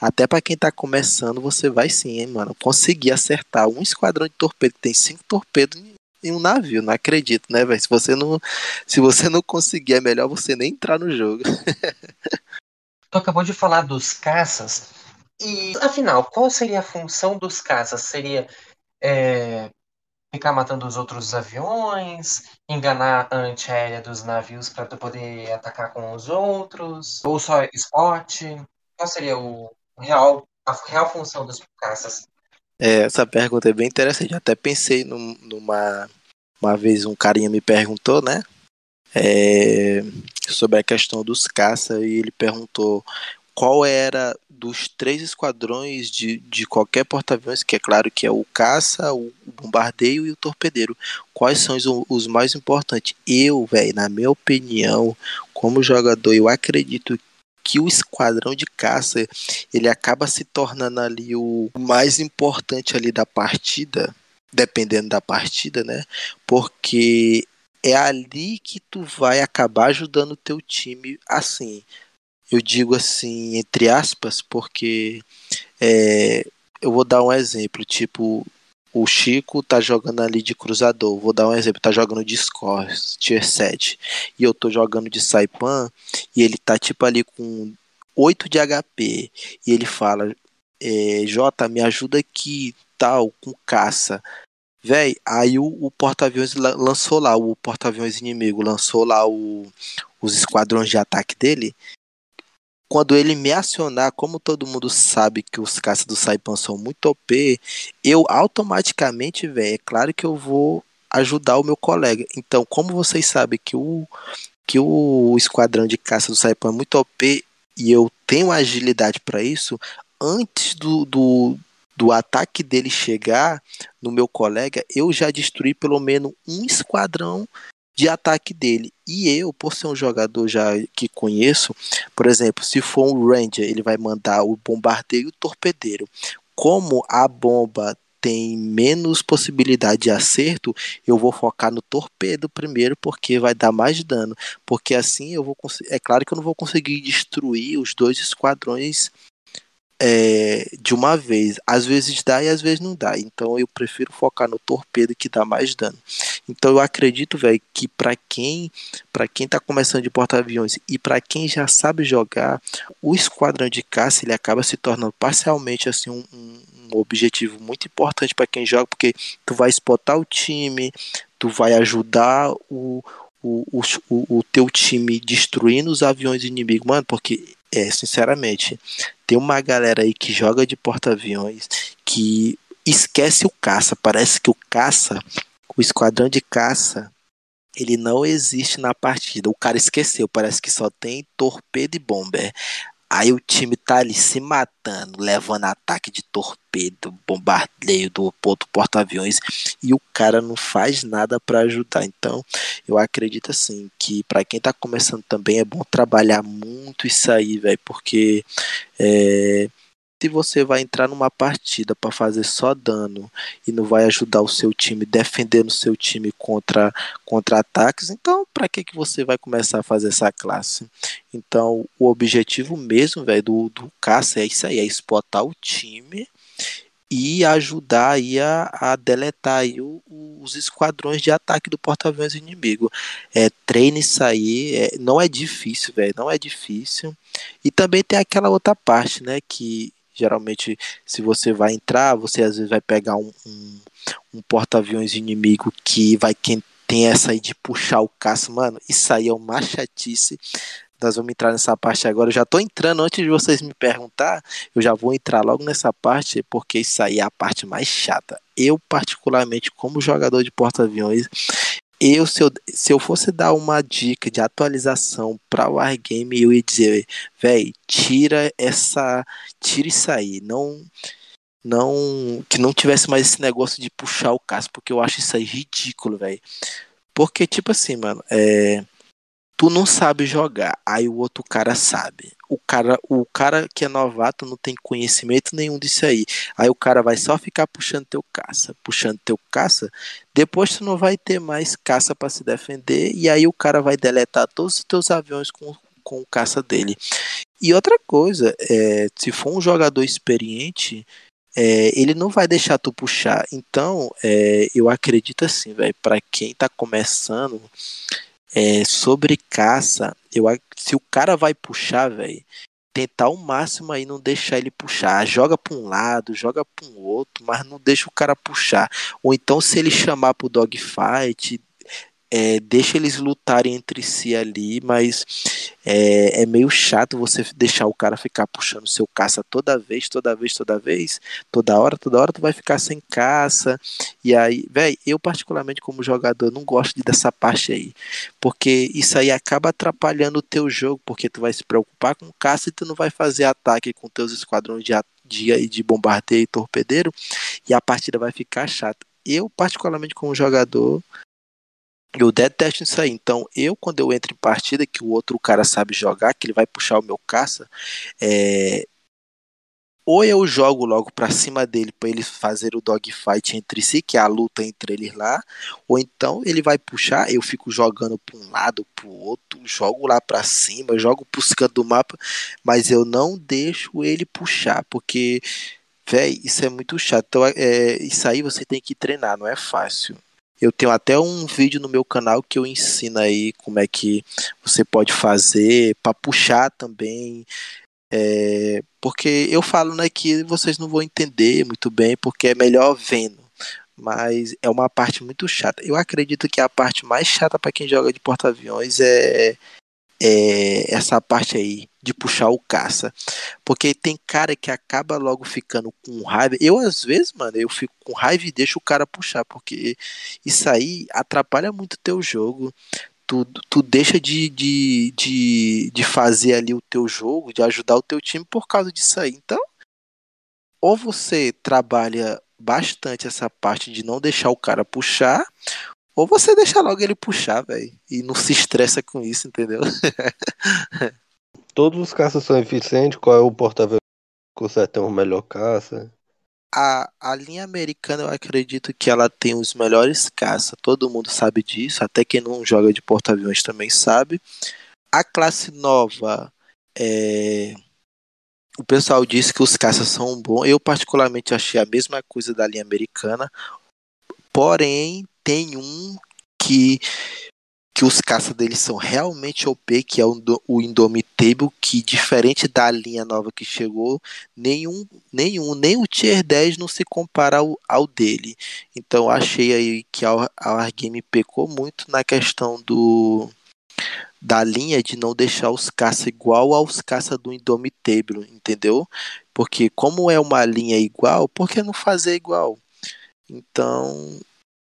até para quem tá começando, você vai sim, hein, mano, conseguir acertar um esquadrão de torpedo que tem cinco torpedos em um navio, não acredito, né, velho? Se você não, se você não conseguir, é melhor você nem entrar no jogo. Tu acabou de falar dos caças. E, afinal, qual seria a função dos caças? Seria é, ficar matando os outros aviões, enganar a antiaérea dos navios para poder atacar com os outros, ou só spot? Qual seria o real, a real função dos caças? É, essa pergunta é bem interessante. Eu até pensei num, numa uma vez um carinha me perguntou, né? É, sobre a questão dos caças e ele perguntou qual era dos três esquadrões de, de qualquer porta-aviões, que é claro que é o caça, o bombardeio e o torpedeiro. Quais são os, os mais importantes? Eu, velho, na minha opinião, como jogador, eu acredito que o esquadrão de caça ele acaba se tornando ali o mais importante ali da partida, dependendo da partida, né? Porque é ali que tu vai acabar ajudando o teu time assim eu digo assim, entre aspas, porque é, eu vou dar um exemplo, tipo, o Chico tá jogando ali de cruzador, vou dar um exemplo, tá jogando de score, tier 7, e eu tô jogando de Saipan, e ele tá tipo ali com 8 de HP, e ele fala, é, Jota, me ajuda aqui, tal, com caça. Véi, aí o, o porta-aviões lançou lá, o porta-aviões inimigo lançou lá o, os esquadrões de ataque dele, quando ele me acionar, como todo mundo sabe que os caças do Saipan são muito OP, eu automaticamente, velho, é claro que eu vou ajudar o meu colega. Então, como vocês sabem que o que o esquadrão de caça do Saipan é muito OP e eu tenho agilidade para isso, antes do, do, do ataque dele chegar no meu colega, eu já destruí pelo menos um esquadrão de ataque dele. E eu, por ser um jogador já que conheço, por exemplo, se for um Ranger, ele vai mandar o bombardeio e o torpedeiro. Como a bomba tem menos possibilidade de acerto, eu vou focar no torpedo primeiro, porque vai dar mais dano. Porque assim eu vou É claro que eu não vou conseguir destruir os dois esquadrões é, de uma vez. Às vezes dá e às vezes não dá. Então eu prefiro focar no torpedo que dá mais dano. Então eu acredito, velho, que para quem para quem tá começando de porta-aviões e para quem já sabe jogar, o esquadrão de caça ele acaba se tornando parcialmente assim um, um objetivo muito importante para quem joga, porque tu vai spotar o time, tu vai ajudar o, o, o, o teu time destruindo os aviões inimigos, mano, porque é, sinceramente, tem uma galera aí que joga de porta-aviões que esquece o caça. Parece que o caça, o esquadrão de caça, ele não existe na partida. O cara esqueceu, parece que só tem torpedo e bomber. Aí o time tá ali se matando, levando ataque de torpedo, bombardeio do outro porta-aviões e o cara não faz nada para ajudar. Então, eu acredito assim que para quem tá começando também é bom trabalhar muito isso aí, velho, porque é, se você vai entrar numa partida para fazer só dano e não vai ajudar o seu time defendendo o seu time contra contra ataques, então para que que você vai começar a fazer essa classe? Então, o objetivo mesmo, velho, do, do caça é isso aí, é explotar o time e ajudar aí a, a deletar aí o, os esquadrões de ataque do porta-aviões inimigo. É, treine isso aí, é, não é difícil, velho, não é difícil. E também tem aquela outra parte, né, que Geralmente, se você vai entrar, você às vezes vai pegar um, um, um porta-aviões inimigo que vai quem tem essa aí de puxar o caça, mano. Isso aí é uma chatice. Nós vamos entrar nessa parte agora. Eu já tô entrando antes de vocês me perguntar. Eu já vou entrar logo nessa parte, porque isso aí é a parte mais chata. Eu, particularmente, como jogador de porta-aviões, eu se, eu, se eu fosse dar uma dica de atualização para Wargame, eu ia dizer, velho, tira essa. Tira isso aí. Não. Não. Que não tivesse mais esse negócio de puxar o caso, porque eu acho isso aí ridículo, velho. Porque, tipo assim, mano, é tu não sabe jogar, aí o outro cara sabe. O cara, o cara que é novato não tem conhecimento nenhum disso aí. Aí o cara vai só ficar puxando teu caça, puxando teu caça. Depois tu não vai ter mais caça para se defender e aí o cara vai deletar todos os teus aviões com, com o caça dele. E outra coisa, é, se for um jogador experiente, é, ele não vai deixar tu puxar. Então, é, eu acredito assim, velho, para quem tá começando, é, sobre caça, eu, se o cara vai puxar, velho, tentar o máximo aí não deixar ele puxar. Joga para um lado, joga para um outro, mas não deixa o cara puxar. Ou então se ele chamar pro dogfight, é, deixa eles lutarem entre si ali, mas é, é, meio chato você deixar o cara ficar puxando seu caça toda vez, toda vez, toda vez, toda hora, toda hora tu vai ficar sem caça. E aí, velho, eu particularmente como jogador não gosto dessa parte aí, porque isso aí acaba atrapalhando o teu jogo, porque tu vai se preocupar com caça e tu não vai fazer ataque com teus esquadrões de de, de bombardeio e torpedeiro e a partida vai ficar chata. Eu, particularmente como jogador, eu detesto isso aí. Então, eu, quando eu entro em partida, que o outro cara sabe jogar, que ele vai puxar o meu caça, é... ou eu jogo logo pra cima dele para eles fazer o dogfight entre si, que é a luta entre eles lá, ou então ele vai puxar, eu fico jogando pra um lado, pro outro, jogo lá pra cima, jogo pros cantos do mapa, mas eu não deixo ele puxar, porque, véi, isso é muito chato. Então, é, isso aí você tem que treinar, não é fácil. Eu tenho até um vídeo no meu canal que eu ensino aí como é que você pode fazer para puxar também. É, porque eu falo né, que vocês não vão entender muito bem, porque é melhor vendo. Mas é uma parte muito chata. Eu acredito que a parte mais chata para quem joga de porta-aviões é, é essa parte aí de puxar o caça. Porque tem cara que acaba logo ficando com raiva. Eu, às vezes, mano, eu fico com raiva e deixo o cara puxar, porque isso aí atrapalha muito o teu jogo. Tu, tu deixa de, de, de, de fazer ali o teu jogo, de ajudar o teu time por causa disso aí. Então, ou você trabalha bastante essa parte de não deixar o cara puxar, ou você deixa logo ele puxar, velho. E não se estressa com isso, entendeu? Todos os caças são eficientes. Qual é o porta-aviões que consegue ter uma melhor caça? A, a linha americana, eu acredito que ela tem os melhores caças. Todo mundo sabe disso. Até quem não joga de porta-aviões também sabe. A classe nova, é... o pessoal disse que os caças são bons. Eu, particularmente, achei a mesma coisa da linha americana. Porém, tem um que que os caças deles são realmente OP, que é o, o Indomitable, que diferente da linha nova que chegou, nenhum, nenhum, nem o Tier 10 não se compara ao, ao dele. Então achei aí que a, a Wargame pecou muito na questão do da linha de não deixar os caça igual aos caça do Indomitable, entendeu? Porque como é uma linha igual, por que não fazer igual? Então,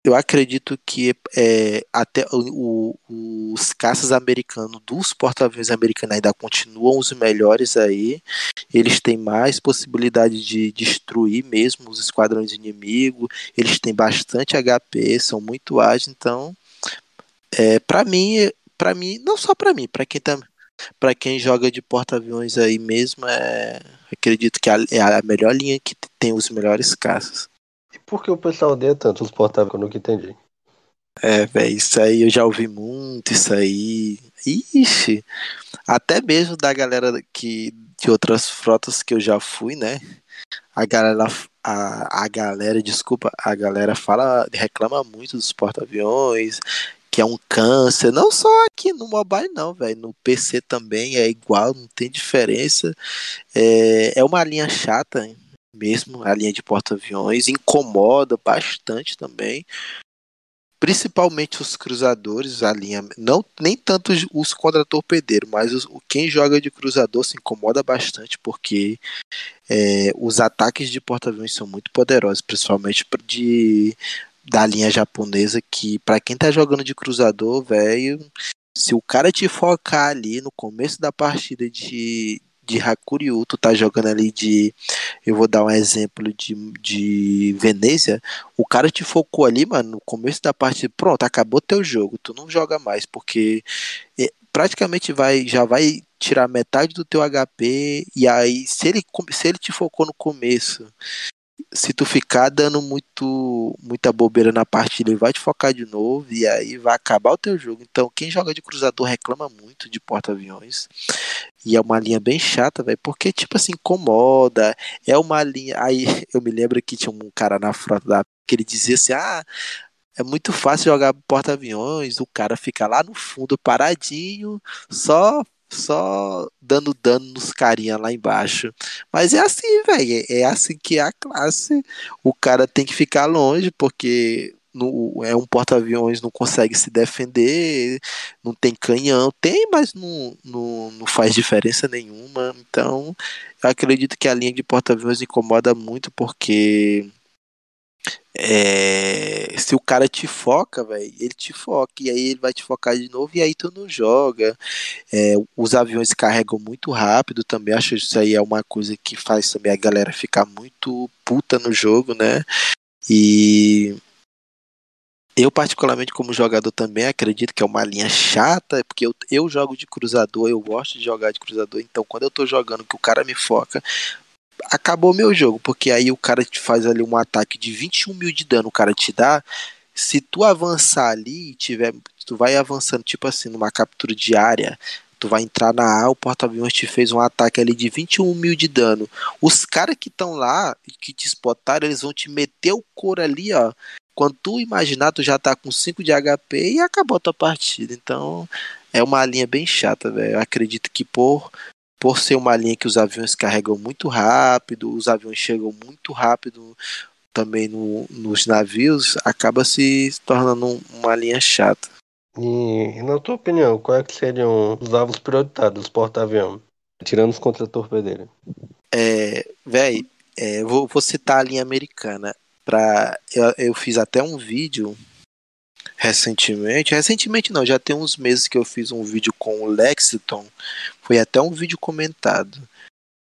eu acredito que é, até o, o, os caças americanos, dos porta-aviões americanos ainda continuam os melhores aí. Eles têm mais possibilidade de destruir mesmo os esquadrões inimigos. Eles têm bastante HP, são muito ágeis. Então, é, para mim, para mim, não só para mim, para quem tá, para quem joga de porta-aviões aí mesmo, é, acredito que é a melhor linha que tem os melhores caças. Por que o pessoal odeia tanto os porta-aviões? Eu nunca entendi. É, velho, isso aí eu já ouvi muito, isso aí. Ixi, até mesmo da galera que de outras frotas que eu já fui, né? A galera, a, a galera, desculpa, a galera fala, reclama muito dos porta-aviões, que é um câncer, não só aqui no mobile não, velho, no PC também é igual, não tem diferença. É, é uma linha chata, mesmo a linha de porta-aviões, incomoda bastante também. Principalmente os cruzadores, a linha. Não, nem tanto os contra-torpedeiros, mas os, quem joga de cruzador se incomoda bastante, porque é, os ataques de porta-aviões são muito poderosos, principalmente de, da linha japonesa, que para quem tá jogando de cruzador, velho, se o cara te focar ali no começo da partida de, de Hakuryu, tu tá jogando ali de. Eu vou dar um exemplo de, de Venezia. O cara te focou ali, mano, no começo da partida. Pronto, acabou teu jogo. Tu não joga mais, porque é, praticamente vai já vai tirar metade do teu HP. E aí, se ele, se ele te focou no começo se tu ficar dando muito muita bobeira na partida, ele vai te focar de novo e aí vai acabar o teu jogo. Então, quem joga de cruzador reclama muito de porta-aviões. E é uma linha bem chata, velho, porque tipo assim, incomoda. É uma linha. Aí eu me lembro que tinha um cara na frota da que ele dizia assim: "Ah, é muito fácil jogar porta-aviões, o cara fica lá no fundo paradinho, só só dando dano nos carinha lá embaixo. Mas é assim, velho. É assim que é a classe. O cara tem que ficar longe, porque no, é um porta-aviões, não consegue se defender, não tem canhão. Tem, mas não, não, não faz diferença nenhuma. Então, eu acredito que a linha de porta-aviões incomoda muito, porque é, se o cara te foca, velho, ele te foca, e aí ele vai te focar de novo, e aí tu não joga. É, os aviões carregam muito rápido também, acho que isso aí é uma coisa que faz também a galera ficar muito puta no jogo, né? E eu, particularmente, como jogador também, acredito que é uma linha chata, porque eu, eu jogo de cruzador, eu gosto de jogar de cruzador, então quando eu tô jogando que o cara me foca, acabou meu jogo, porque aí o cara te faz ali um ataque de 21 mil de dano, o cara te dá. Se tu avançar ali e tiver. Tu vai avançando, tipo assim, numa captura diária. Tu vai entrar na A, o porta-aviões te fez um ataque ali de 21 mil de dano. Os caras que estão lá, que te spotaram, eles vão te meter o couro ali, ó. Quando tu imaginar, tu já tá com 5 de HP e acabou a tua partida. Então, é uma linha bem chata, velho. Acredito que por por ser uma linha que os aviões carregam muito rápido, os aviões chegam muito rápido também no, nos navios, acaba se tornando uma linha chata. E, na tua opinião, quais é seriam os alvos prioritários dos porta-aviões? Tirando os contra-torpedeiros. É, véi, é, vou, vou citar a linha americana. Pra, eu, eu fiz até um vídeo recentemente. Recentemente não, já tem uns meses que eu fiz um vídeo com o Lexington. Foi até um vídeo comentado.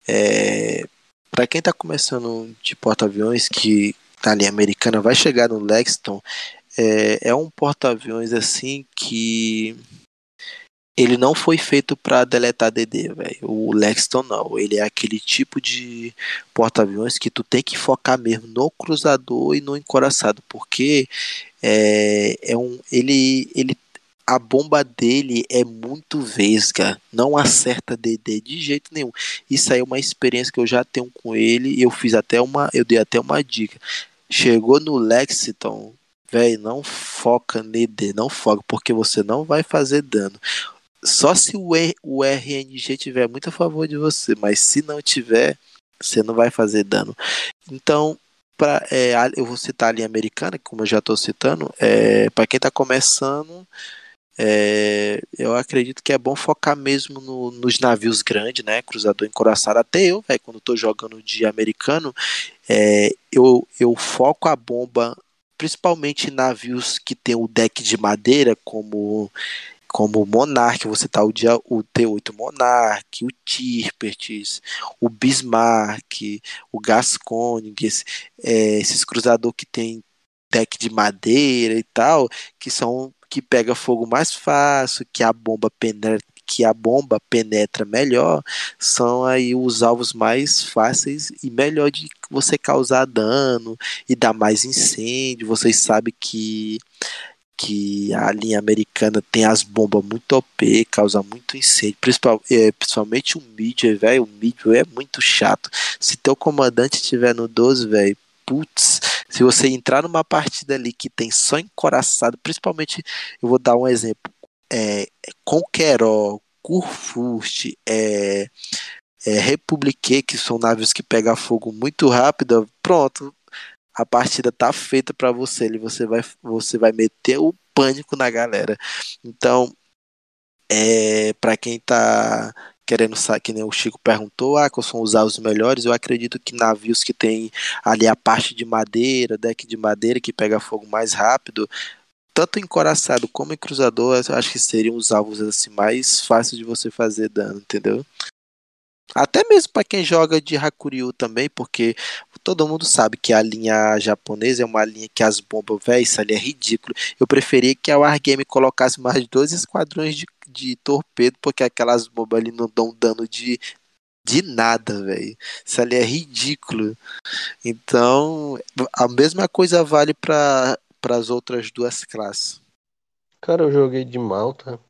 É, para quem está começando de porta-aviões que tá ali americana, vai chegar no Lexington. É, é um porta-aviões assim que ele não foi feito para deletar DD, velho. O Lexington não. Ele é aquele tipo de porta-aviões que tu tem que focar mesmo no cruzador e no encoraçado, porque é, é um, ele, ele, a bomba dele é muito vesga, não acerta DD de jeito nenhum. Isso aí é uma experiência que eu já tenho com ele eu fiz até uma, eu dei até uma dica. Chegou no Lexington, velho, não foca DD, não foca, porque você não vai fazer dano. Só se o, R, o RNG tiver muito a favor de você, mas se não tiver, você não vai fazer dano. Então, pra, é, eu vou citar a linha americana, como eu já estou citando, é, para quem está começando, é, eu acredito que é bom focar mesmo no, nos navios grandes, né? Cruzador encoraçado. Até eu, véio, quando estou jogando de americano, é, eu, eu foco a bomba principalmente navios que tem o deck de madeira, como como o Monarch, você tá o, dia, o T8 Monarch, o Tirpertis, o Bismarck, o Gascony, esse, é, esses cruzador que tem deck de madeira e tal, que são que pega fogo mais fácil, que a bomba penetra, que a bomba penetra melhor, são aí os alvos mais fáceis e melhor de você causar dano e dar mais incêndio. Vocês sabem que que a linha americana tem as bombas muito OP, causa muito incêndio, principal, é, principalmente o mídia, velho, o mídia é muito chato. Se teu comandante estiver no 12, velho, putz, se você entrar numa partida ali que tem só encoraçado, principalmente, eu vou dar um exemplo, é, Conqueror, Kurfürst, é, é, Republique, que são navios que pegam fogo muito rápido, pronto, a partida tá feita para você, ele você vai você vai meter o pânico na galera. Então, é para quem tá querendo saber, que nem o Chico perguntou, ah, quais são os melhores, eu acredito que navios que tem ali a parte de madeira, deck de madeira que pega fogo mais rápido, tanto encoraçado como em cruzador, eu acho que seriam os alvos assim mais fáceis de você fazer dano, entendeu? Até mesmo para quem joga de Hakuryu também, porque todo mundo sabe que a linha japonesa é uma linha que as bombas, velho, isso ali é ridículo. Eu preferia que a Wargame colocasse mais dois esquadrões de, de torpedo, porque aquelas bombas ali não dão dano de, de nada, velho. Isso ali é ridículo. Então, a mesma coisa vale para as outras duas classes. Cara, eu joguei de Malta.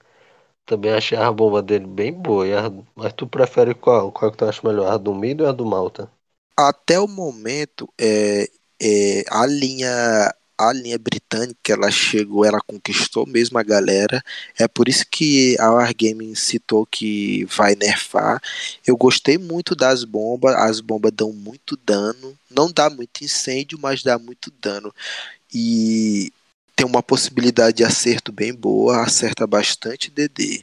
Também achei a bomba dele bem boa. Mas tu prefere qual? Qual que tu acha melhor? A do Mido ou a do Malta? Até o momento, é, é, a linha a linha britânica ela chegou, ela conquistou mesmo a galera. É por isso que a Wargaming citou que vai nerfar. Eu gostei muito das bombas, as bombas dão muito dano. Não dá muito incêndio, mas dá muito dano. E tem uma possibilidade de acerto bem boa, acerta bastante DD.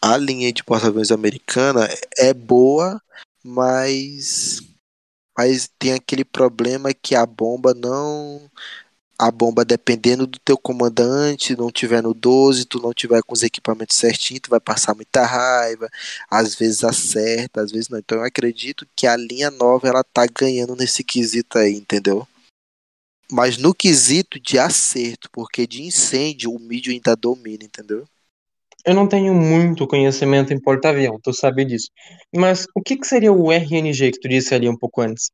A linha de porta-aviões americana é boa, mas mas tem aquele problema que a bomba não a bomba dependendo do teu comandante, não tiver no 12, tu não tiver com os equipamentos certinho, tu vai passar muita raiva, às vezes acerta, às vezes não. Então eu acredito que a linha nova ela tá ganhando nesse quesito aí, entendeu? mas no quesito de acerto, porque de incêndio o mídio ainda domina, entendeu? Eu não tenho muito conhecimento em porta-avião, tu sabe disso. Mas o que, que seria o RNG que tu disse ali um pouco antes?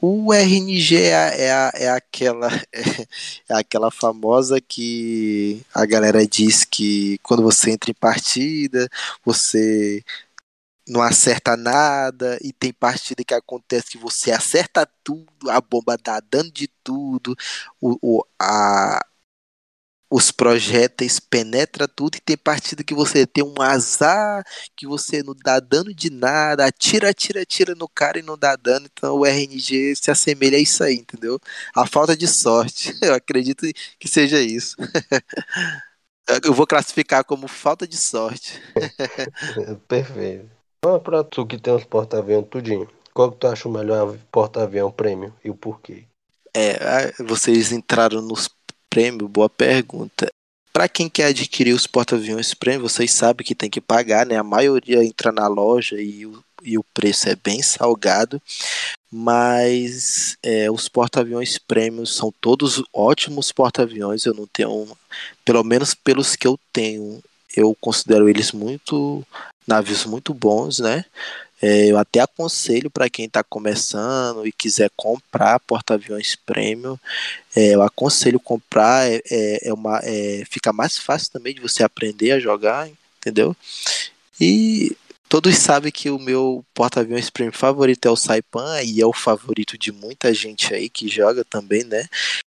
O RNG é, é, é aquela é, é, aquela famosa que a galera diz que quando você entra em partida, você não acerta nada e tem partida que acontece que você acerta tudo, a bomba dá dano de tudo, o, o, a, os projéteis penetra tudo e tem partida que você tem um azar que você não dá dano de nada, atira, atira, atira no cara e não dá dano, então o RNG se assemelha a isso aí, entendeu? A falta de sorte, eu acredito que seja isso. Eu vou classificar como falta de sorte. Perfeito. Fala pra tu que tem os porta-avião tudinho. Qual que tu acha o melhor porta-avião prêmio e o porquê? É, vocês entraram nos prêmios, boa pergunta. Para quem quer adquirir os porta-aviões prêmio, vocês sabem que tem que pagar, né? A maioria entra na loja e o, e o preço é bem salgado. Mas é, os porta-aviões prêmios são todos ótimos porta-aviões. Eu não tenho, pelo menos pelos que eu tenho, eu considero eles muito navios muito bons, né? É, eu até aconselho para quem está começando e quiser comprar porta-aviões premium, é, eu aconselho comprar, é, é, é uma, é, fica mais fácil também de você aprender a jogar, entendeu? E todos sabem que o meu porta-aviões premium favorito é o Saipan e é o favorito de muita gente aí que joga também, né?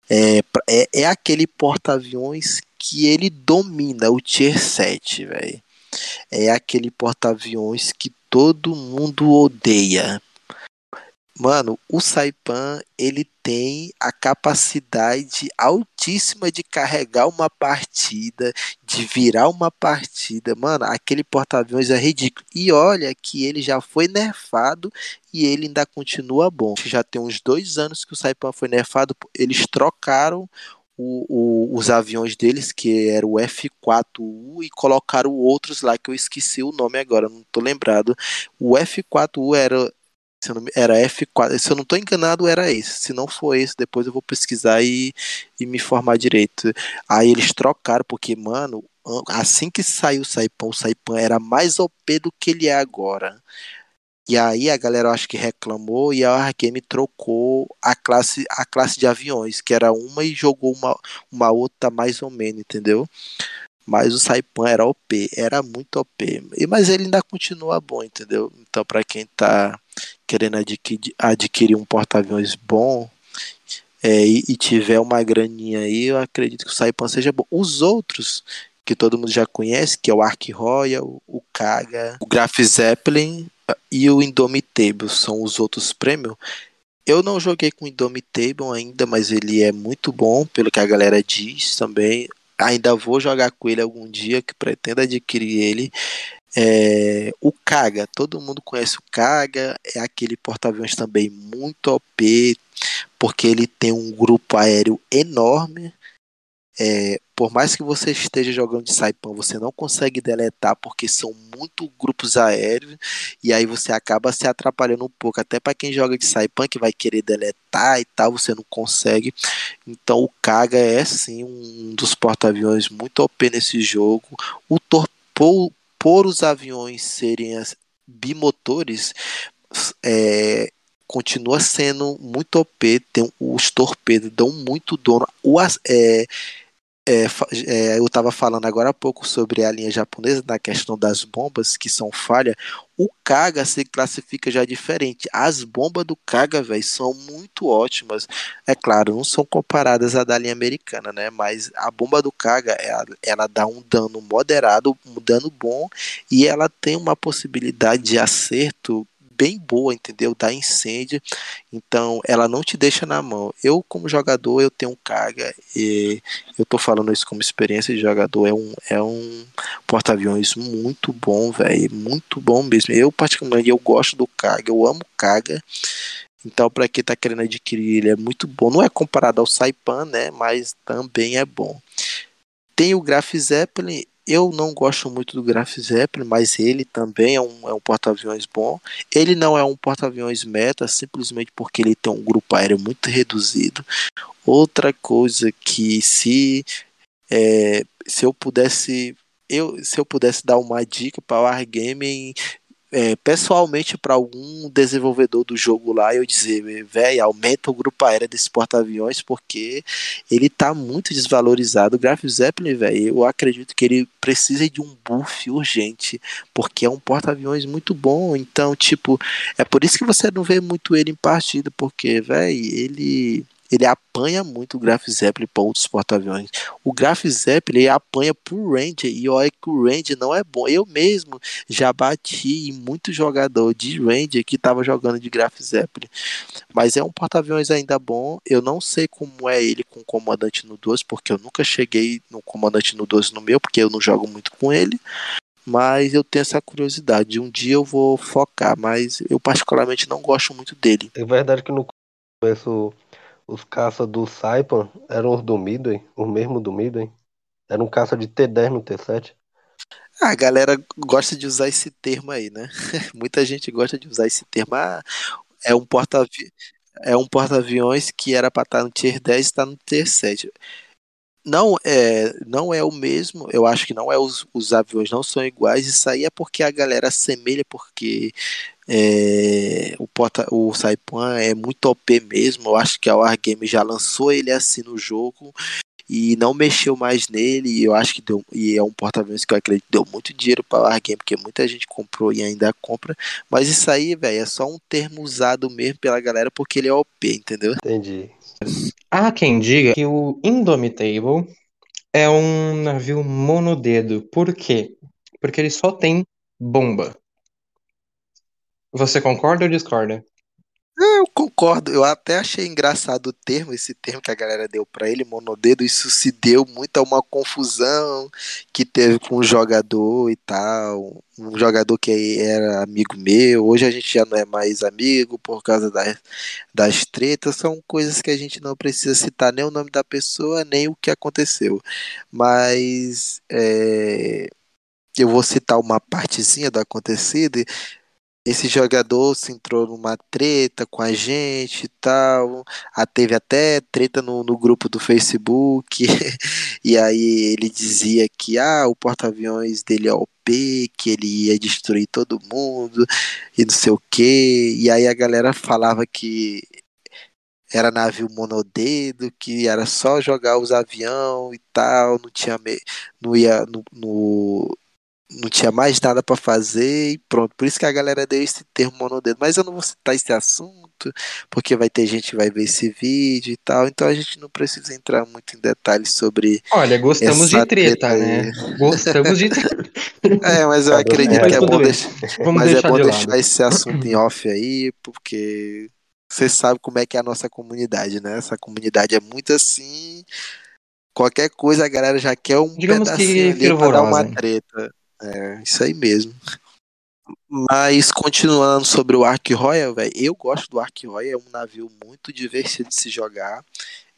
É, é, é aquele porta-aviões que ele domina o Tier 7, velho. É aquele porta-aviões que todo mundo odeia. Mano, o Saipan ele tem a capacidade altíssima de carregar uma partida, de virar uma partida. Mano, aquele porta-aviões é ridículo. E olha que ele já foi nerfado e ele ainda continua bom. Já tem uns dois anos que o Saipan foi nerfado. Eles trocaram o, o, os aviões deles, que era o F4U, e colocaram outros lá que eu esqueci o nome agora, não tô lembrado. O F4U era. Se eu não, era F4, se eu não tô enganado, era esse. Se não for esse, depois eu vou pesquisar e, e me informar direito. Aí eles trocaram, porque, mano, assim que saiu o Saipan, o Saipan era mais OP do que ele é agora. E aí a galera acho que reclamou e a Wargame trocou a classe, a classe de aviões, que era uma e jogou uma, uma outra mais ou menos, entendeu? Mas o Saipan era OP, era muito OP. E, mas ele ainda continua bom, entendeu? Então para quem tá querendo adquirir, adquirir um porta-aviões bom é, e, e, tiver uma graninha aí, eu acredito que o Saipan seja bom. Os outros que todo mundo já conhece, que é o Ark Royal, o Kaga, o Graf Zeppelin, e o Indomitable são os outros prêmios. Eu não joguei com o Indomitable ainda, mas ele é muito bom, pelo que a galera diz também. Ainda vou jogar com ele algum dia, que pretendo adquirir ele. É, o Kaga, todo mundo conhece o Kaga, é aquele porta-aviões também muito OP, porque ele tem um grupo aéreo enorme. É, por mais que você esteja jogando de Saipan, você não consegue deletar porque são muito grupos aéreos e aí você acaba se atrapalhando um pouco. Até para quem joga de Saipan que vai querer deletar e tal, você não consegue. Então o Kaga é sim um dos porta-aviões muito OP nesse jogo. O por, por os aviões serem bimotores, é, continua sendo muito OP. Tem, os torpedos dão muito dono. O, é, é, é, eu estava falando agora há pouco sobre a linha japonesa, na questão das bombas que são falha. O Kaga se classifica já diferente. As bombas do Kaga, velho, são muito ótimas. É claro, não são comparadas à da linha americana, né? Mas a bomba do Kaga, ela, ela dá um dano moderado, um dano bom, e ela tem uma possibilidade de acerto bem boa, entendeu? Dá incêndio, então ela não te deixa na mão. Eu, como jogador, eu tenho carga e eu tô falando isso como experiência de jogador, é um, é um porta-aviões muito bom, velho, muito bom mesmo. Eu, particularmente, eu gosto do carga, eu amo carga. Então, para quem está querendo adquirir, ele é muito bom. Não é comparado ao Saipan, né? Mas também é bom. Tem o Graf Zeppelin, eu não gosto muito do Graf Zeppelin, mas ele também é um, é um porta-aviões bom. Ele não é um porta-aviões meta, simplesmente porque ele tem um grupo aéreo muito reduzido. Outra coisa que se é, se eu pudesse eu, se eu pudesse dar uma dica para o Wargaming é, pessoalmente para algum desenvolvedor do jogo lá eu dizer, velho, aumenta o grupo aéreo desse porta-aviões porque ele tá muito desvalorizado. O Graf Zeppelin, velho, eu acredito que ele precisa de um buff urgente, porque é um porta-aviões muito bom. Então, tipo, é por isso que você não vê muito ele em partida, porque, velho, ele ele apanha muito o Graf Zeppelin para outros porta-aviões. O Graf Zeppelin apanha pro Ranger e olha que o Ranger não é bom. Eu mesmo já bati em muito jogador de Ranger que estava jogando de Graf Zeppelin. Mas é um porta-aviões ainda bom. Eu não sei como é ele com o comandante no 12, porque eu nunca cheguei no comandante no 12 no meu, porque eu não jogo muito com ele mas eu tenho essa curiosidade. Um dia eu vou focar, mas eu particularmente não gosto muito dele. É verdade que no começo os caças do Saipan eram os do Midway, o mesmo do Midway. Era um caça de T10 no T7. A galera gosta de usar esse termo aí, né? Muita gente gosta de usar esse termo. Ah, é um porta é um porta-aviões que era para estar no Tier 10 e está no Tier 7. Não é, não é o mesmo, eu acho que não é os, os aviões não são iguais, isso aí é porque a galera assemelha, porque é, o, porta, o Saipan é muito OP mesmo. Eu acho que a Wargame já lançou ele assim no jogo e não mexeu mais nele. E eu acho que deu. E é um porta-aviões que eu acredito que deu muito dinheiro para a Wargame, porque muita gente comprou e ainda compra. Mas isso aí, velho, é só um termo usado mesmo pela galera porque ele é OP, entendeu? Entendi. Há quem diga que o Indomitable é um navio monodedo. Por quê? Porque ele só tem bomba. Você concorda ou discorda? É, eu concordo, eu até achei engraçado o termo, esse termo que a galera deu para ele, monodedo, isso se deu muito a uma confusão que teve com o jogador e tal, um jogador que era amigo meu, hoje a gente já não é mais amigo por causa das, das tretas, são coisas que a gente não precisa citar nem o nome da pessoa, nem o que aconteceu, mas é, eu vou citar uma partezinha do acontecido esse jogador se entrou numa treta com a gente e tal. Ah, teve até treta no, no grupo do Facebook. e aí ele dizia que ah, o porta-aviões dele é OP, que ele ia destruir todo mundo e não sei o que. E aí a galera falava que era navio monodedo, que era só jogar os aviões e tal, não tinha me... não ia no, no não tinha mais nada para fazer e pronto. Por isso que a galera deu esse termo monodedo. Mas eu não vou citar esse assunto, porque vai ter gente que vai ver esse vídeo e tal. Então a gente não precisa entrar muito em detalhes sobre. Olha, gostamos de treta, treta né? Gostamos de treta. é, mas eu acredito que é bom, deixar, mas é deixar é bom de deixar esse assunto em off aí, porque você sabe como é que é a nossa comunidade, né? Essa comunidade é muito assim. Qualquer coisa a galera já quer um Digamos pedacinho que ali pra dar uma treta. É, isso aí mesmo. Mas continuando sobre o Ark Royal, velho, eu gosto do Ark Royal, é um navio muito divertido de se jogar.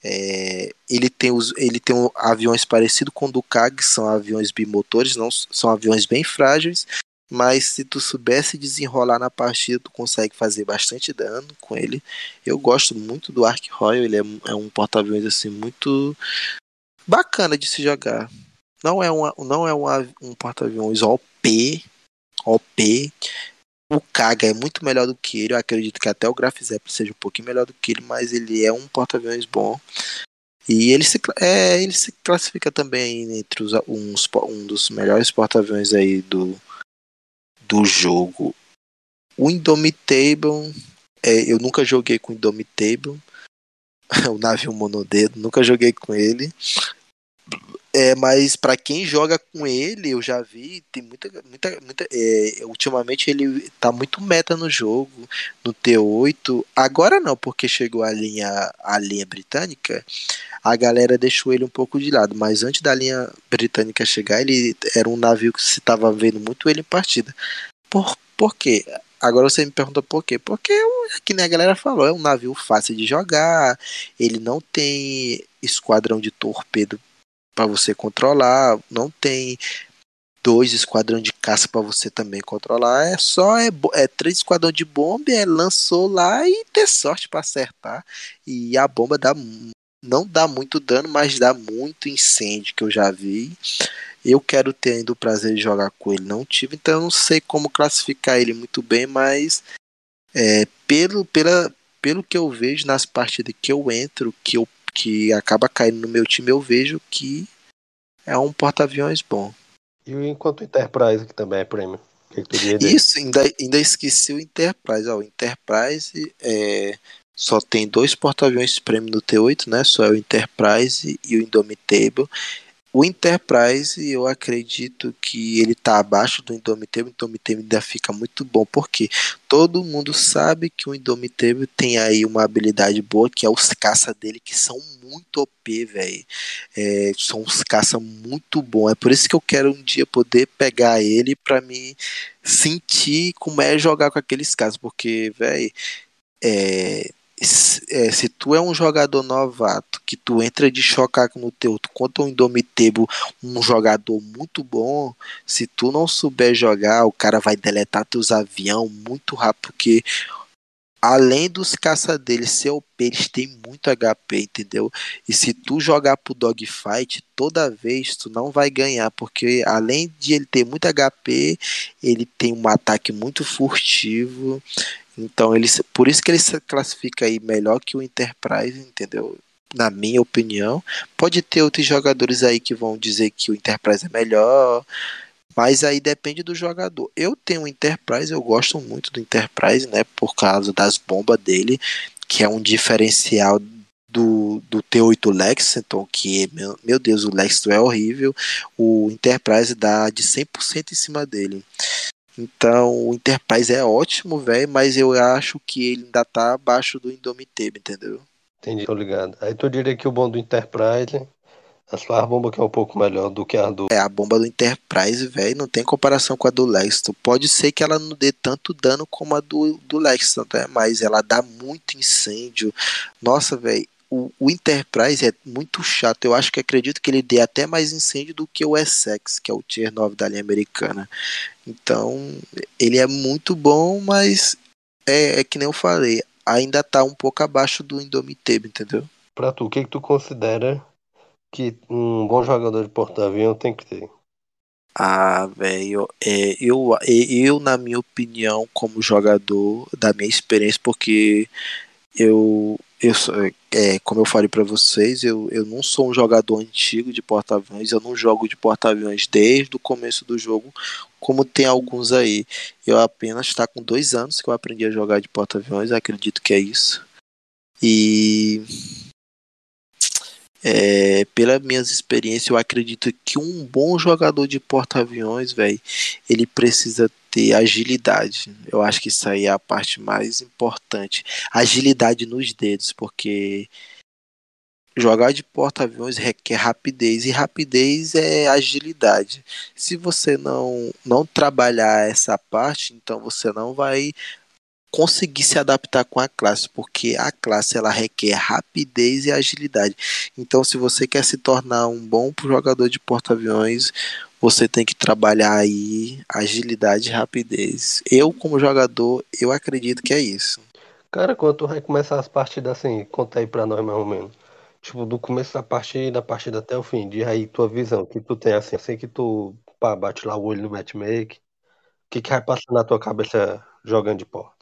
É, ele tem os, ele tem um, aviões parecidos com o do CAG, são aviões bimotores, não são aviões bem frágeis, mas se tu soubesse desenrolar na partida, tu consegue fazer bastante dano com ele. Eu gosto muito do Ark Royal, ele é, é um porta-aviões assim muito bacana de se jogar. Não é, uma, não é uma, um porta-aviões OP, OP. O Kaga é muito melhor do que ele. Eu acredito que até o Grafzep seja um pouquinho melhor do que ele, mas ele é um porta-aviões bom. E ele se, é, ele se classifica também entre os, uns, um dos melhores porta-aviões aí do, do jogo. O Indomitable, é, eu nunca joguei com o Indomitable. o navio monodedo, nunca joguei com ele. É, mas para quem joga com ele, eu já vi, tem muita. muita, muita é, ultimamente ele tá muito meta no jogo, no T8. Agora não, porque chegou a linha, a linha britânica, a galera deixou ele um pouco de lado. Mas antes da linha britânica chegar, ele era um navio que se tava vendo muito ele em partida. Por, por quê? Agora você me pergunta por quê? Porque, é que nem a galera falou, é um navio fácil de jogar, ele não tem esquadrão de torpedo para você controlar, não tem dois esquadrões de caça para você também controlar, é só é, é três esquadrões de bomba, é lançou lá e ter sorte para acertar. E a bomba dá não dá muito dano, mas dá muito incêndio que eu já vi. Eu quero ter ainda o prazer de jogar com ele, não tive, então eu não sei como classificar ele muito bem, mas é, pelo, pela, pelo que eu vejo nas partidas que eu entro, que eu que acaba caindo no meu time, eu vejo que é um porta-aviões bom. E enquanto o Enterprise, que também é prêmio. Que que Isso, ainda, ainda esqueci o Enterprise. Ó, o Enterprise é, só tem dois porta-aviões prêmio no T8, né? Só é o Enterprise e o Indomitable. O Enterprise, eu acredito que ele está abaixo do Indomitable. O Indomitable ainda fica muito bom, porque todo mundo sabe que o Indomitable tem aí uma habilidade boa, que é os caça dele, que são muito OP, velho. É, são uns caça muito bons. É por isso que eu quero um dia poder pegar ele para me sentir como é jogar com aqueles caças, porque, velho, é é, se tu é um jogador novato, que tu entra de chocar no teu, tu conta um Indomitable, um jogador muito bom, se tu não souber jogar, o cara vai deletar teus avião muito rápido, porque além dos caça deles ser OP, eles têm muito HP, entendeu? E se tu jogar pro dogfight, toda vez tu não vai ganhar, porque além de ele ter muito HP, ele tem um ataque muito furtivo então, ele, por isso que ele se classifica aí melhor que o Enterprise, entendeu? Na minha opinião. Pode ter outros jogadores aí que vão dizer que o Enterprise é melhor, mas aí depende do jogador. Eu tenho o Enterprise, eu gosto muito do Enterprise, né? Por causa das bombas dele, que é um diferencial do, do T8 Lexington, que, meu, meu Deus, o Lexington é horrível. O Enterprise dá de 100% em cima dele. Então, o Enterprise é ótimo, velho, mas eu acho que ele ainda tá abaixo do Indomitable, entendeu? Entendi, tô ligado. Aí tu diria que o bom do Enterprise, a sua bomba que é um pouco melhor do que a do. É, a bomba do Enterprise, velho, não tem comparação com a do Lexton. Pode ser que ela não dê tanto dano como a do, do Lexton, né? Mas ela dá muito incêndio. Nossa, velho, o, o, Enterprise é muito chato. Eu acho que acredito que ele dê até mais incêndio do que o Essex, que é o Tier 9 da linha americana. Então, ele é muito bom, mas é, é que nem eu falei, ainda tá um pouco abaixo do Indomitable, entendeu? Pra tu, o que, que tu considera que um bom jogador de porta-avião tem que ter? Ah, velho, é, eu, eu, na minha opinião, como jogador, da minha experiência, porque eu, eu é, como eu falei para vocês, eu, eu não sou um jogador antigo de porta-aviões, eu não jogo de porta-aviões desde o começo do jogo, como tem alguns aí. Eu apenas está com dois anos que eu aprendi a jogar de porta-aviões, acredito que é isso. E é, pelas minhas experiências, eu acredito que um bom jogador de porta-aviões, velho, ele precisa ter agilidade. Eu acho que isso aí é a parte mais importante. Agilidade nos dedos, porque jogar de porta-aviões requer rapidez e rapidez é agilidade. Se você não não trabalhar essa parte, então você não vai conseguir se adaptar com a classe, porque a classe ela requer rapidez e agilidade. Então, se você quer se tornar um bom jogador de porta-aviões, você tem que trabalhar aí agilidade e rapidez. Eu, como jogador, eu acredito que é isso. Cara, quando tu vai começar as partidas assim, conta aí pra nós mais ou menos. Tipo, do começo da partida, da partida até o fim, de aí tua visão, que tu tem assim, assim que tu pá, bate lá o olho no matchmaking, o que que vai passar na tua cabeça jogando de porta?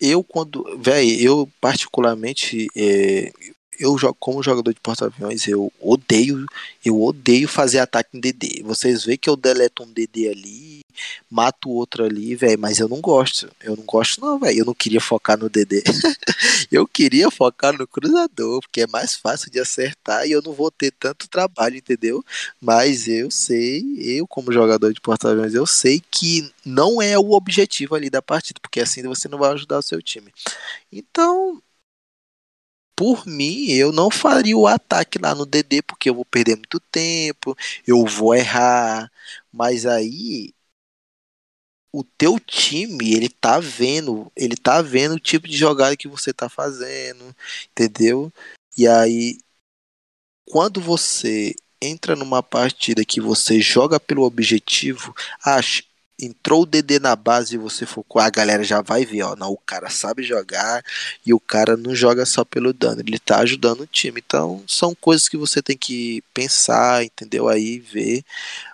eu quando, velho, eu particularmente, é, eu como jogador de porta-aviões, eu odeio, eu odeio fazer ataque em DD. Vocês veem que eu deleto um DD ali, mato outro ali, velho, mas eu não gosto. Eu não gosto não, velho. Eu não queria focar no DD. eu queria focar no cruzador, porque é mais fácil de acertar e eu não vou ter tanto trabalho, entendeu? Mas eu sei, eu como jogador de porta-aviões, eu sei que não é o objetivo ali da partida, porque assim você não vai ajudar o seu time. Então, por mim, eu não faria o ataque lá no DD, porque eu vou perder muito tempo, eu vou errar. Mas aí o teu time, ele tá vendo, ele tá vendo o tipo de jogada que você tá fazendo, entendeu? E aí quando você entra numa partida que você joga pelo objetivo, acho entrou o DD na base e você focou, a galera já vai ver, ó, não, o cara sabe jogar e o cara não joga só pelo dano, ele tá ajudando o time. Então, são coisas que você tem que pensar, entendeu? Aí ver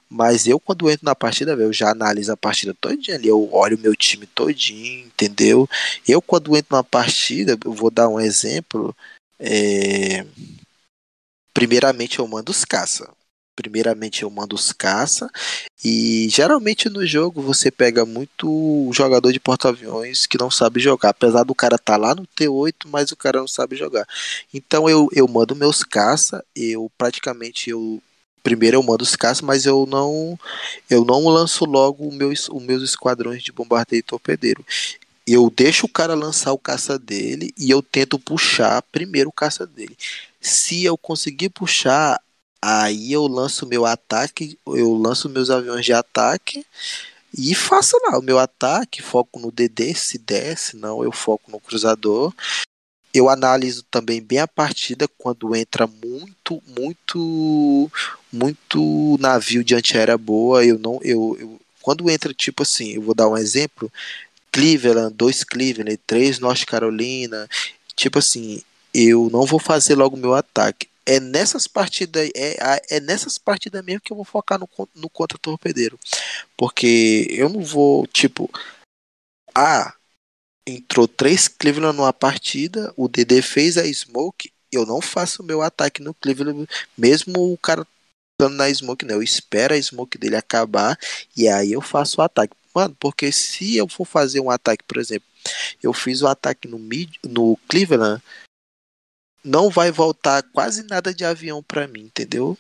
mas eu, quando entro na partida, eu já analiso a partida todinha ali. Eu olho o meu time todinho, entendeu? Eu, quando entro na partida, eu vou dar um exemplo. É... Primeiramente, eu mando os caça. Primeiramente, eu mando os caça. E geralmente no jogo você pega muito jogador de porta-aviões que não sabe jogar. Apesar do cara estar tá lá no T8, mas o cara não sabe jogar. Então eu, eu mando meus caça. Eu praticamente eu primeiro eu mando os caças, mas eu não eu não lanço logo os meus, os meus esquadrões de bombardeio e torpedeiro. Eu deixo o cara lançar o caça dele e eu tento puxar primeiro o caça dele. Se eu conseguir puxar, aí eu lanço meu ataque, eu lanço meus aviões de ataque e faço lá o meu ataque, foco no DD, se der, se não eu foco no cruzador eu analiso também bem a partida quando entra muito, muito, muito navio de antiaérea boa. Eu não, eu, eu, quando entra tipo assim, eu vou dar um exemplo: Cleveland, dois Cleveland, três North Carolina, tipo assim, eu não vou fazer logo meu ataque. É nessas partidas, é, é nessas partidas mesmo que eu vou focar no, no contra torpedeiro, porque eu não vou tipo, ah, entrou três Cleveland numa partida, o DD fez a smoke, eu não faço o meu ataque no Cleveland, mesmo o cara estando na smoke, não. Eu espero a smoke dele acabar e aí eu faço o ataque. Mano, porque se eu for fazer um ataque, por exemplo, eu fiz o ataque no, mid, no Cleveland, não vai voltar quase nada de avião para mim, entendeu?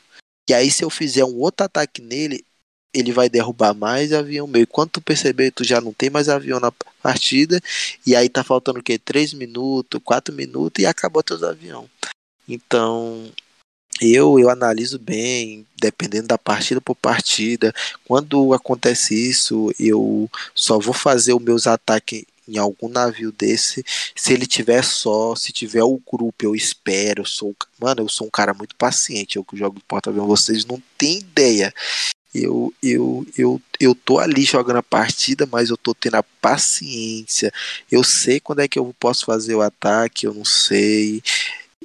E aí se eu fizer um outro ataque nele, ele vai derrubar mais avião meu. E quando tu perceber, tu já não tem mais avião na partida, e aí tá faltando o quê? 3 minutos, 4 minutos e acabou teus avião. Então, eu eu analiso bem, dependendo da partida por partida. Quando acontece isso, eu só vou fazer os meus ataques em algum navio desse, se ele tiver só, se tiver o grupo, eu espero, eu sou, mano, eu sou um cara muito paciente, eu que jogo porta-avião, vocês não têm ideia. Eu, eu, eu, eu tô ali jogando a partida, mas eu tô tendo a paciência. Eu sei quando é que eu posso fazer o ataque, eu não sei.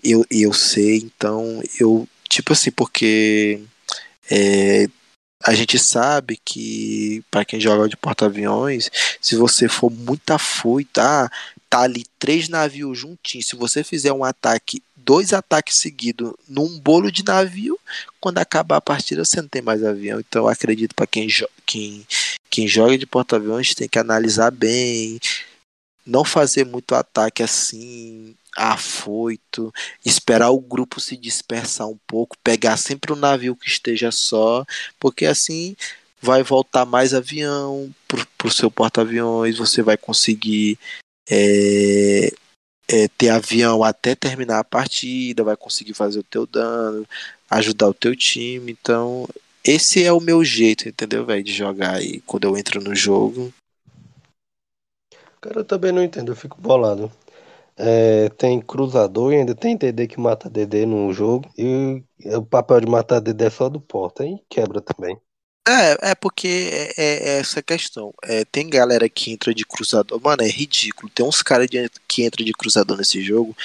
Eu, eu sei, então eu, tipo assim, porque é, a gente sabe que para quem joga de porta-aviões, se você for muito afoito, tá, tá ali três navios juntinhos, se você fizer um ataque dois ataques seguidos num bolo de navio, quando acabar a partida você não tem mais avião. Então eu acredito para quem, jo quem, quem joga de porta-aviões tem que analisar bem, não fazer muito ataque assim, afoito, esperar o grupo se dispersar um pouco, pegar sempre um navio que esteja só, porque assim vai voltar mais avião para o seu porta-aviões, você vai conseguir é, é, ter avião até terminar a partida, vai conseguir fazer o teu dano, ajudar o teu time. Então, esse é o meu jeito, entendeu, velho, de jogar aí quando eu entro no jogo. Cara, eu também não entendo, eu fico bolado. É, tem cruzador e ainda tem DD que mata DD no jogo. E o papel de matar DD é só do porta, aí quebra também. É, é porque é, é, é essa questão. É, tem galera que entra de cruzador. Mano, é ridículo. Tem uns caras que entra de cruzador nesse jogo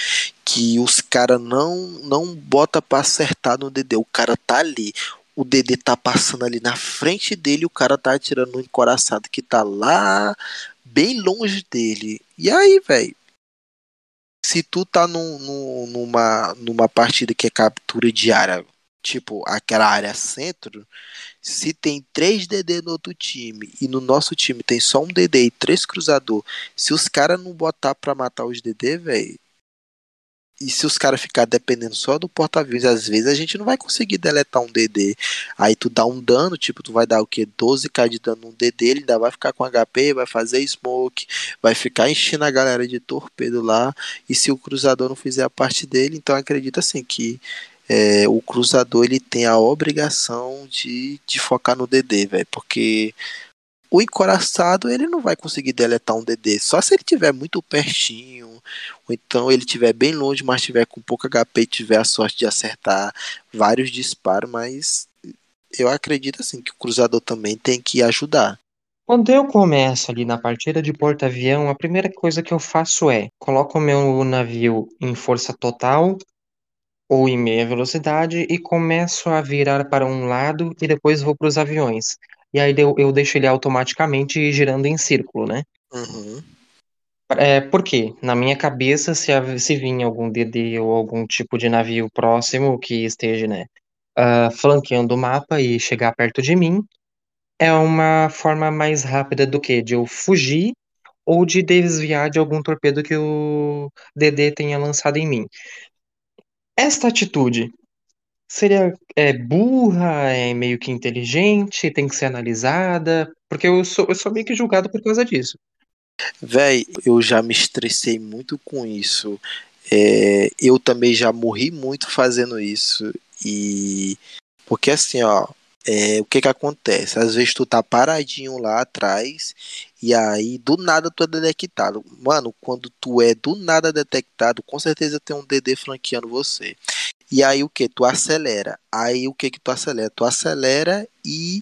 que os caras não, não bota pra acertar no DD. O cara tá ali. O DD tá passando ali na frente dele. O cara tá atirando um encoraçado que tá lá, bem longe dele. E aí, velho? Se tu tá num, num, numa, numa partida que é captura diária tipo, aquela área centro, se tem três DD no outro time e no nosso time tem só um DD e três cruzador, se os caras não botar pra matar os DD, velho, e se os caras ficar dependendo só do porta-aviões, às vezes a gente não vai conseguir deletar um DD. Aí tu dá um dano, tipo, tu vai dar o que? 12k de dano no DD, ele ainda vai ficar com HP, vai fazer smoke, vai ficar enchendo a galera de torpedo lá. E se o cruzador não fizer a parte dele, então acredita assim que é, o cruzador ele tem a obrigação de, de focar no DD, velho, porque o encoraçado ele não vai conseguir deletar um DD, só se ele tiver muito pertinho, ou então ele tiver bem longe, mas tiver com pouco HP e tiver a sorte de acertar vários disparos, mas eu acredito assim que o cruzador também tem que ajudar. Quando eu começo ali na partida de porta-avião, a primeira coisa que eu faço é coloco o meu navio em força total ou em meia velocidade e começo a virar para um lado e depois vou para os aviões. E aí eu, eu deixo ele automaticamente girando em círculo, né? Uhum. É, por quê? Na minha cabeça, se, se vir algum DD ou algum tipo de navio próximo que esteja, né, uh, flanqueando o mapa e chegar perto de mim, é uma forma mais rápida do que de eu fugir ou de desviar de algum torpedo que o DD tenha lançado em mim. Esta atitude seria é, burra, é meio que inteligente, tem que ser analisada, porque eu sou, eu sou meio que julgado por causa disso. Véi, eu já me estressei muito com isso. É, eu também já morri muito fazendo isso. E. Porque assim, ó. É, o que que acontece? Às vezes tu tá paradinho lá atrás e aí do nada tu é detectado. Mano, quando tu é do nada detectado, com certeza tem um DD flanqueando você. E aí o que? Tu acelera. Aí o que que tu acelera? Tu acelera e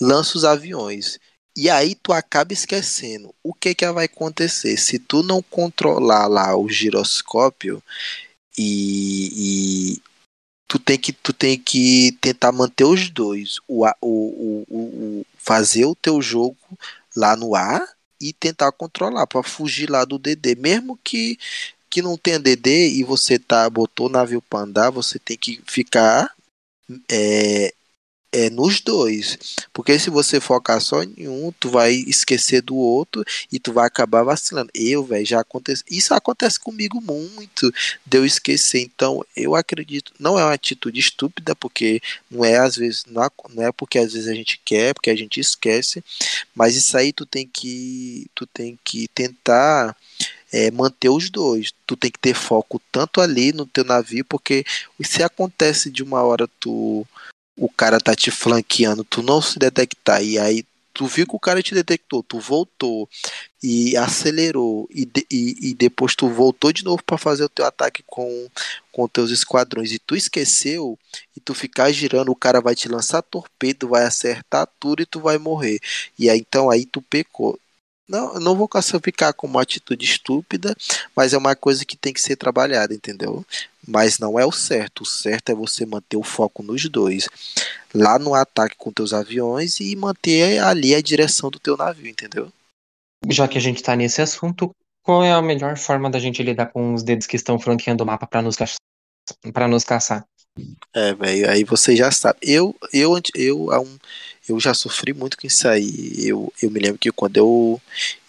lança os aviões. E aí tu acaba esquecendo. O que que vai acontecer? Se tu não controlar lá o giroscópio e, e tu tem que tu tem que tentar manter os dois, o, o, o, o fazer o teu jogo lá no ar e tentar controlar para fugir lá do DD, mesmo que que não tenha DD e você tá botou navio para andar, você tem que ficar é, é nos dois. Porque se você focar só em um, tu vai esquecer do outro e tu vai acabar vacilando. Eu, velho, já acontece. Isso acontece comigo muito, de eu esquecer. Então, eu acredito, não é uma atitude estúpida, porque não é às vezes, não é porque às vezes a gente quer, porque a gente esquece, mas isso aí tu tem que tu tem que tentar é, manter os dois. Tu tem que ter foco tanto ali no teu navio, porque se acontece de uma hora tu o cara tá te flanqueando, tu não se detectar, e aí tu viu que o cara te detectou, tu voltou e acelerou, e, de, e, e, depois tu voltou de novo para fazer o teu ataque com, com teus esquadrões, e tu esqueceu, e tu ficar girando, o cara vai te lançar torpedo, vai acertar tudo e tu vai morrer. E aí então aí tu pecou. Não, não vou classificar como uma atitude estúpida, mas é uma coisa que tem que ser trabalhada, entendeu? Mas não é o certo. O certo é você manter o foco nos dois. Lá no ataque com teus aviões e manter ali a direção do teu navio, entendeu? Já que a gente tá nesse assunto, qual é a melhor forma da gente lidar com os dedos que estão flanqueando o mapa para nos, para nos caçar? É, velho, aí você já sabe. Eu, eu, eu, há um, eu já sofri muito com isso aí. Eu, eu me lembro que quando eu,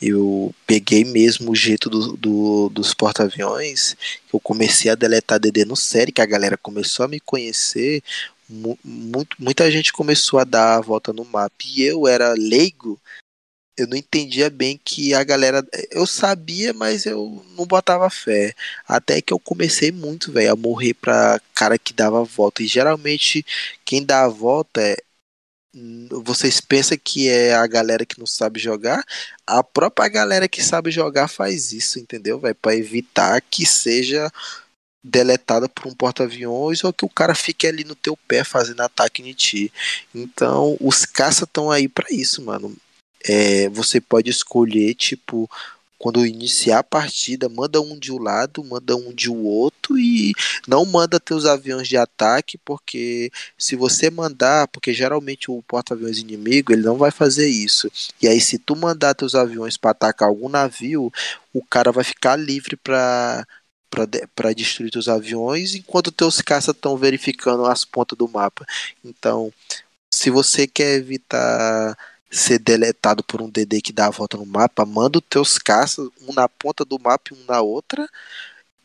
eu peguei mesmo o jeito do, do dos porta-aviões, eu comecei a deletar DD no série, que a galera começou a me conhecer, mu muito, muita gente começou a dar a volta no mapa. E eu era leigo, eu não entendia bem que a galera. Eu sabia, mas eu não botava fé. Até que eu comecei muito, velho, a morrer pra cara que dava a volta. E geralmente quem dá a volta é vocês pensam que é a galera que não sabe jogar? A própria galera que sabe jogar faz isso, entendeu? Vai para evitar que seja deletada por um porta-aviões ou que o cara fique ali no teu pé fazendo ataque em ti. Então, os caça estão aí para isso, mano. É, você pode escolher tipo quando iniciar a partida, manda um de um lado, manda um de o outro e não manda teus aviões de ataque, porque se você mandar, porque geralmente o porta-aviões inimigo, ele não vai fazer isso. E aí se tu mandar teus aviões para atacar algum navio, o cara vai ficar livre para para destruir teus aviões, enquanto teus caças estão verificando as pontas do mapa. Então, se você quer evitar ser deletado por um DD que dá a volta no mapa, manda os teus caças, um na ponta do mapa e um na outra.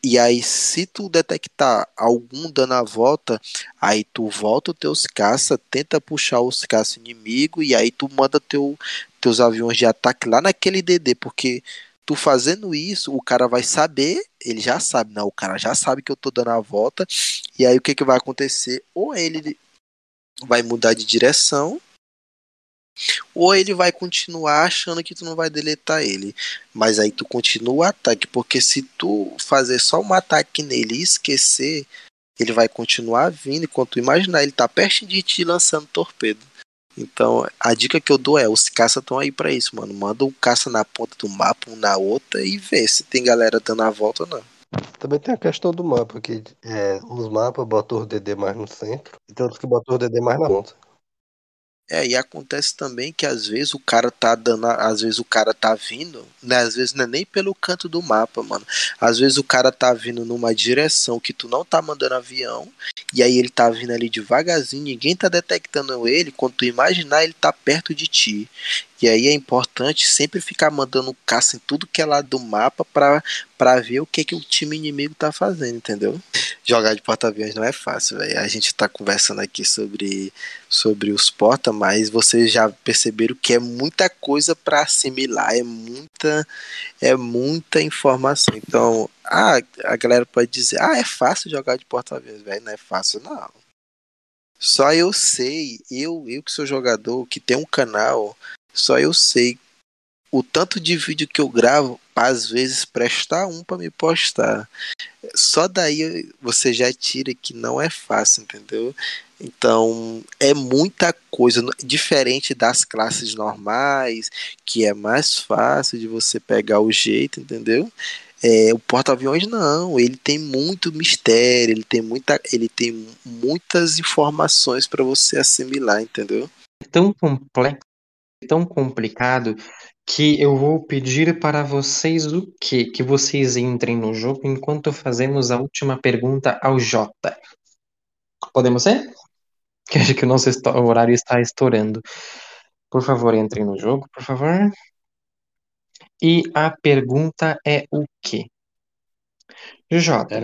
E aí, se tu detectar algum dando a volta, aí tu volta os teus caças, tenta puxar os caças inimigo e aí tu manda teu, teus aviões de ataque lá naquele DD, porque tu fazendo isso, o cara vai saber, ele já sabe, não, o cara já sabe que eu tô dando a volta, e aí o que que vai acontecer? Ou ele vai mudar de direção, ou ele vai continuar achando que tu não vai deletar ele. Mas aí tu continua o ataque, porque se tu fazer só um ataque nele e esquecer, ele vai continuar vindo enquanto tu imaginar, ele tá perto de ti lançando torpedo. Então, a dica que eu dou é, os caças estão aí para isso, mano. Manda um caça na ponta do mapa, um na outra e vê se tem galera dando a volta ou não. Também tem a questão do mapa, que é, uns mapas botam o DD mais no centro e tem outros que botam o DD mais na ponta. É, e acontece também que às vezes o cara tá dando, às vezes o cara tá vindo, né? Às vezes não é nem pelo canto do mapa, mano. Às vezes o cara tá vindo numa direção que tu não tá mandando avião, e aí ele tá vindo ali devagarzinho, ninguém tá detectando ele, quando tu imaginar ele tá perto de ti. E aí é importante sempre ficar mandando caça em tudo que é lado do mapa para ver o que que o time inimigo tá fazendo, entendeu? Jogar de porta-aviões não é fácil, velho. A gente tá conversando aqui sobre sobre os porta, mas vocês já perceberam que é muita coisa para assimilar, é muita é muita informação. Então, ah, a galera pode dizer: "Ah, é fácil jogar de porta-aviões", velho, não é fácil não. Só eu sei, eu, eu que sou jogador, que tem um canal, só eu sei o tanto de vídeo que eu gravo, às vezes prestar um para me postar. Só daí você já tira que não é fácil, entendeu? Então é muita coisa diferente das classes normais, que é mais fácil de você pegar o jeito, entendeu? É, o porta-aviões não, ele tem muito mistério, ele tem muita, ele tem muitas informações para você assimilar, entendeu? Tão complexo tão complicado que eu vou pedir para vocês o quê? Que vocês entrem no jogo enquanto fazemos a última pergunta ao Jota. Podemos ser? que acho que o nosso horário está estourando. Por favor, entre no jogo, por favor. E a pergunta é o quê? Jota,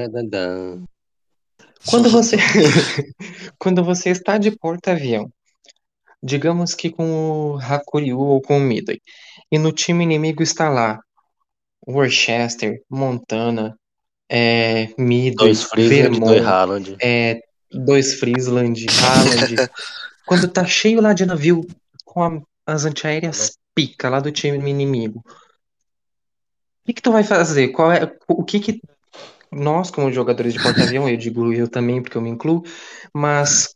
quando você quando você está de porta-avião, digamos que com o Hakuryu ou com o Midway, e no time inimigo está lá Worcester, Montana, é, Midway, dois Friesland, Vermont, dois Haaland. É, dois Friesland, Haaland. quando tá cheio lá de navio com a, as antiaéreas pica lá do time inimigo, o que, que tu vai fazer? Qual é o que que nós como jogadores de porta-avião, eu digo eu também porque eu me incluo, mas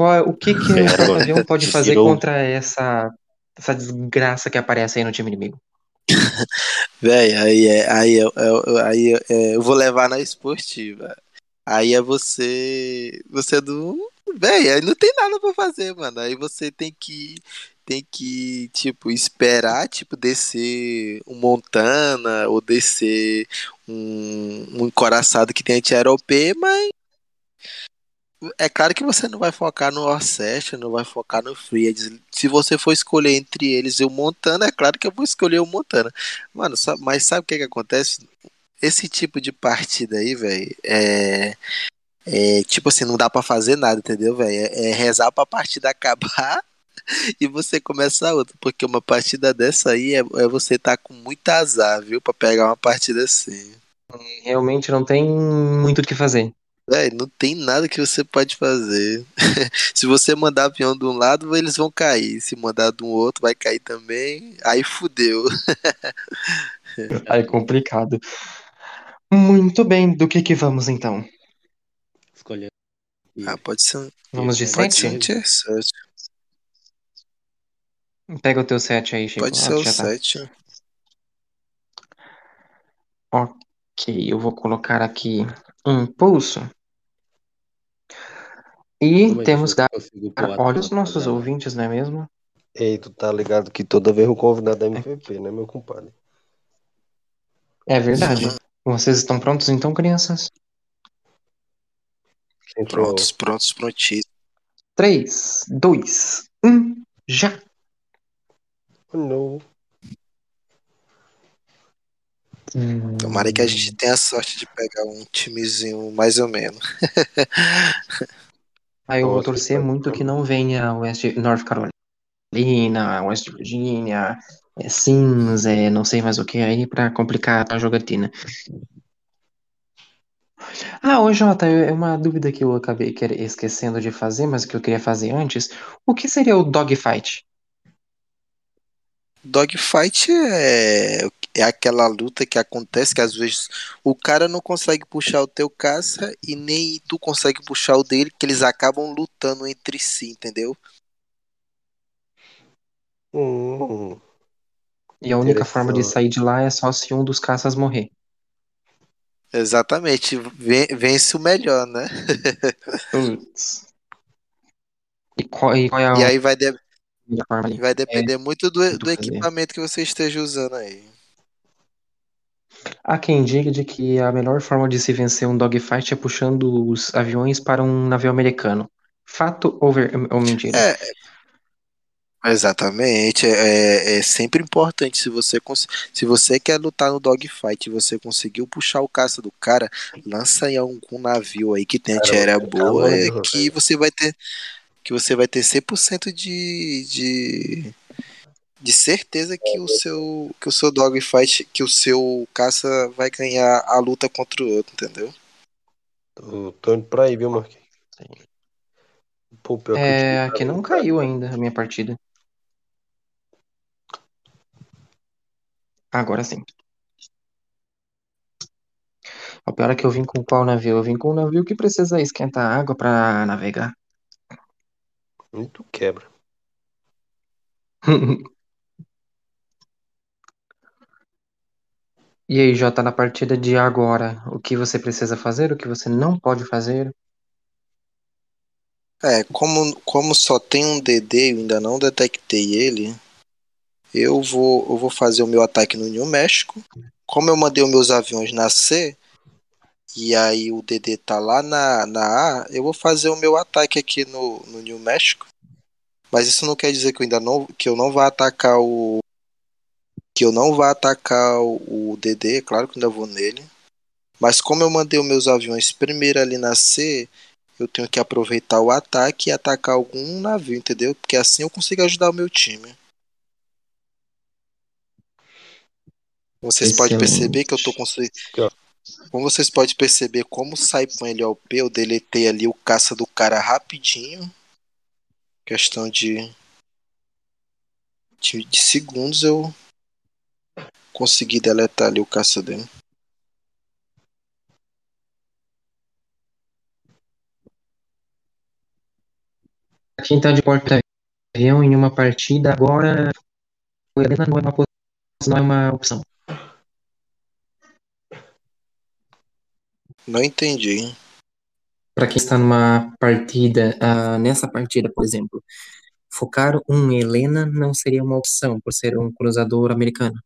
qual, é, o que que o porta-avião pode fazer contra essa essa desgraça que aparece aí no time inimigo? Véi, aí é, aí, é, é, aí é, eu vou levar na esportiva. Aí é você. Você é do. Véi, aí não tem nada pra fazer, mano. Aí você tem que. Tem que, tipo, esperar, tipo, descer um Montana ou descer um, um encoraçado que tem anti-aeropê, mas é claro que você não vai focar no Orcest, não vai focar no Free. Se você for escolher entre eles e o Montana, é claro que eu vou escolher o Montana. Mano, mas sabe o que, que acontece? Esse tipo de partida aí, velho, é, é. Tipo assim, não dá para fazer nada, entendeu, velho? É, é rezar pra partida acabar e você começa outra. Porque uma partida dessa aí é, é você tá com muito azar, viu? Pra pegar uma partida assim. Realmente não tem muito o que fazer. Véi, não tem nada que você pode fazer. Se você mandar avião de um lado, eles vão cair. Se mandar de um outro, vai cair também. Aí fudeu. Aí é complicado. Muito bem, do que que vamos então? Escolher. Ah, pode ser. Vamos de pode sete? ser um sete. Pega o teu set aí, Chico. Pode Ah, ser o já tá. sete. Ok, eu vou colocar aqui impulso. E Como é temos que dar olha os nossos apagada? ouvintes, não é mesmo? Ei, tu tá ligado que toda vez o convidado é MVP, né, meu compadre? É verdade. Vocês estão prontos então, crianças? É o- Prontos, prontos, prontíssimos. 3, 2, 1, já! Oh, não. Tomara que a gente tenha a sorte de pegar um timezinho mais ou menos. Aí eu vou torcer tá- muito que não venha West North Carolina, West Virginia, é, Sims, é, não sei mais o que aí pra complicar a jogatina. Ah, ô Jota, é uma dúvida que eu acabei esquecendo de fazer, mas que eu queria fazer antes. O que seria o dogfight? Dogfight é, é aquela luta que acontece que às vezes o cara não consegue puxar o teu caça e nem tu consegue puxar o dele, que eles acabam lutando entre si, entendeu? Hum, E a única forma de sair de lá é só se um dos caças morrer. Exatamente, Ven- vence o melhor, né? E qual, e qual é a E aí vai, de- única forma ali? vai depender muito do, do equipamento que você esteja usando aí. Há quem diga de que a melhor forma de se vencer um dogfight é puxando os aviões para um navio americano. Fato ou, ver- ou mentira? É, exatamente. É, é sempre importante se você se você quer lutar no dogfight e você conseguiu puxar o caça do cara, lança em algum navio aí que tem antiaérea boa, é que você vai ter que você vai ter 100% de, de de certeza que o seu que o seu dogfight, que o seu caça vai ganhar a luta contra o outro, entendeu? Tô, tô indo pra aí, viu, Marquinhos? Pô, pior que É, aqui não caiu ainda a minha partida. Agora sim. O pior é que eu vim com qual navio? Eu vim com um navio que precisa esquentar água para navegar. Tu quebra. E aí, Jota, na partida de agora, o que você precisa fazer, o que você não pode fazer? É, como, como só tem um DD e eu ainda não detectei ele, eu vou, eu vou fazer o meu ataque no New México. Como eu mandei os meus aviões nascer, e aí o DD tá lá na, na A, eu vou fazer o meu ataque aqui no, no New México. Mas isso não quer dizer que eu ainda não que eu não vá atacar o que eu não vá atacar o, o DD, claro que ainda vou nele. Mas como eu mandei os meus aviões primeiro ali na C, eu tenho que aproveitar o ataque e atacar algum navio, entendeu? Porque assim eu consigo ajudar o meu time. Vocês podem perceber que eu tô conseguindo. Como vocês podem perceber, como o Saipan ele é OP, eu deletei ali o caça do cara rapidinho. Questão de, de, de segundos eu consegui deletar ali o caça dele. Quem tá de porta-avião em uma partida agora, não é uma, não é uma opção. Não entendi. Para quem está numa partida, uh, nessa partida, por exemplo, focar um Helena não seria uma opção por ser um cruzador americano.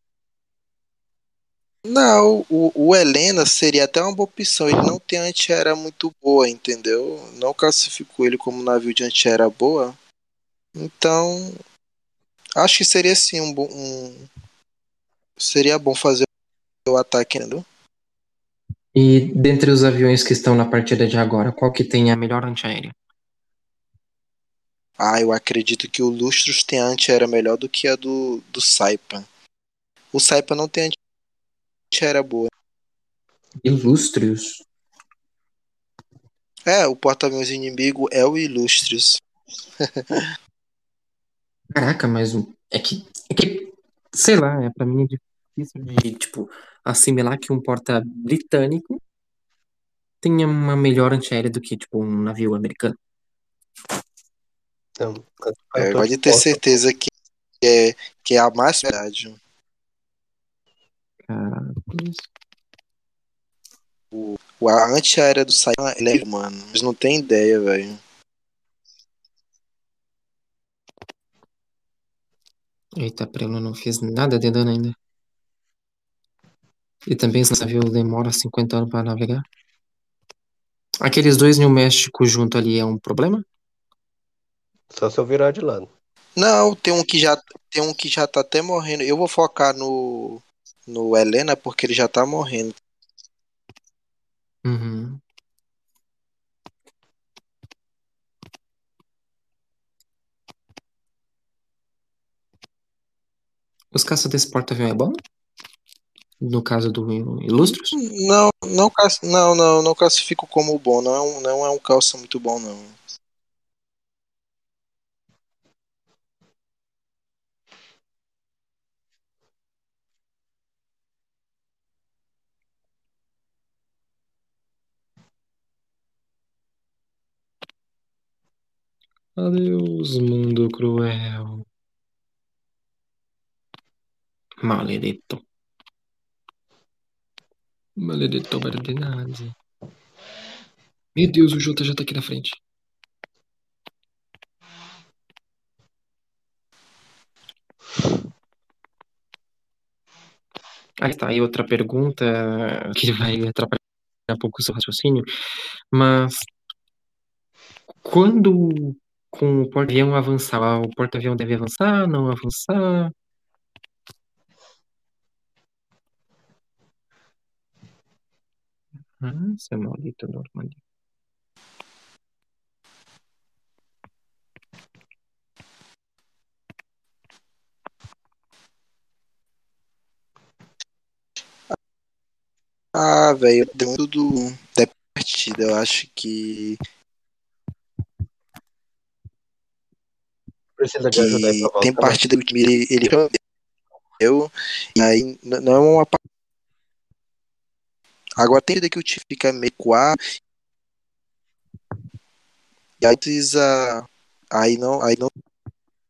Não, o, o Helena seria até uma boa opção. Ele não tem antiaérea muito boa, entendeu? Não classificou ele como navio de antiaérea boa. Então, acho que seria sim um bom. Um, seria bom fazer o ataque, entendeu? E dentre os aviões que estão na partida de agora, qual que tem a melhor antiaérea? Ah, eu acredito que o Lustros tem a antiaérea melhor do que a do, do Saipan. O Saipan não tem antiaérea boa. Ilustrios? É, o porta-aviões inimigo é o Ilustrios. Caraca, mas é que, é que sei lá, é, pra mim é difícil de, tipo, assimilar que um porta britânico tenha uma melhor antiaérea do que, tipo, um navio americano. Não, é, pode ter certeza que é, que é a mais verdade. Caraca. O, a antiaérea do Saiyan é mano. Eles não tem ideia, velho. Eita, prelo, não fiz nada de dano ainda. E também esse navio demora 50 anos para navegar. Aqueles dois New México junto ali é um problema? Só se eu virar de lado. Não, tem um que já tem um que já tá até morrendo. Eu vou focar no no Helena porque ele já tá morrendo. Uhum. Os caças desse porta-avião é bom? No caso do Ilustros? Não, não, não, não, não classifico como bom. Não é um, não é um calça muito bom, não. Adeus, mundo cruel. Maledetto. Maledetto Bardinazzi. Meu Deus, o Jota já tá aqui na frente. Aí tá, aí outra pergunta que vai atrapalhar um pouco o seu raciocínio, mas quando com o porta-avião avançar, o porta-avião deve avançar, não avançar? Ah, seu maldito Normandia. Ah, velho, deu muito do, da partida. Eu acho que. Precisa que tem partida que o time ele, ele perdeu. E aí não é uma. pa- Agora tem que o time fica meio coado. E aí precisa. Aí não, aí não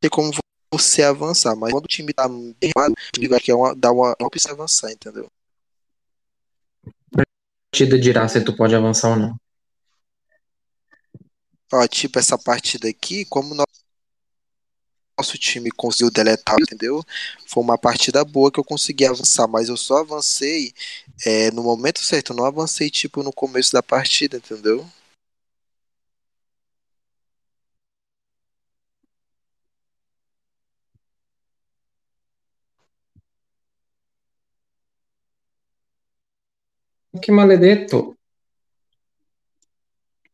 tem como você avançar. Mas quando o time tá bem coado, o time vai querer uma, dar uma, uma opção avançar, entendeu? partida dirá se tu pode avançar ou não. Ó, tipo, essa partida aqui, como no- nosso time conseguiu deletar, entendeu? Foi uma partida boa que eu consegui avançar, mas eu só avancei é, no momento certo. Não avancei, tipo, no começo da partida, entendeu? Que maledetto.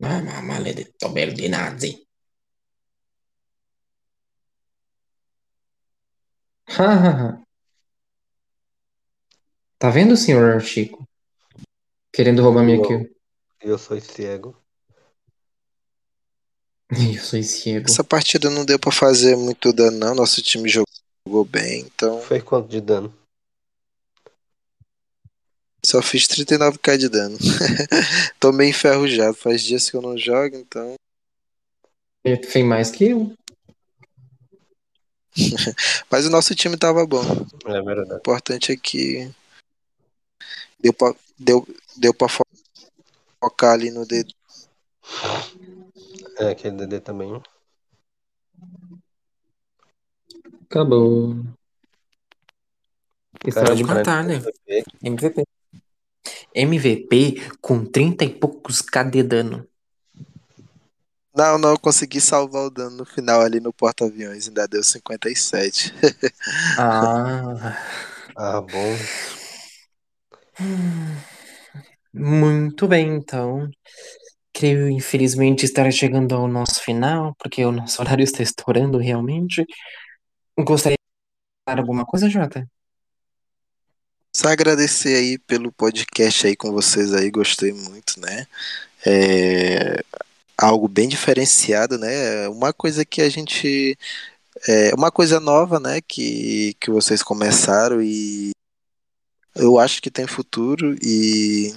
Ah, ma maledetto Berdinazzi. Tá vendo, senhor Chico? Querendo roubar minha kill. eu sou cego. Eu sou cego. Essa partida não deu pra fazer muito dano, não. Nosso time jogou bem, então Fez quanto de dano? só fiz 39k de dano. Tô meio enferrujado. Faz dias que eu não jogo, então. Fez mais que eu. Mas o nosso time tava bom. É O verdade. importante é que deu pra, deu, deu pra fo- focar ali no dedo. É, aquele DD também. Acabou. Isso de o matar, né? MVP, MVP. MVP com 30 e poucos K de dano. Não, não, eu consegui salvar o dano no final ali no porta-aviões. Ainda deu 57. Ah. Ah, bom. Muito bem, então. Creio, infelizmente, estar chegando ao nosso final, porque o nosso horário está estourando realmente. Gostaria de falar alguma coisa, Jota? Só agradecer aí pelo podcast aí com vocês aí, gostei muito, né? É algo bem diferenciado, né? Uma coisa que a gente é uma coisa nova, né, que que vocês começaram e eu acho que tem futuro e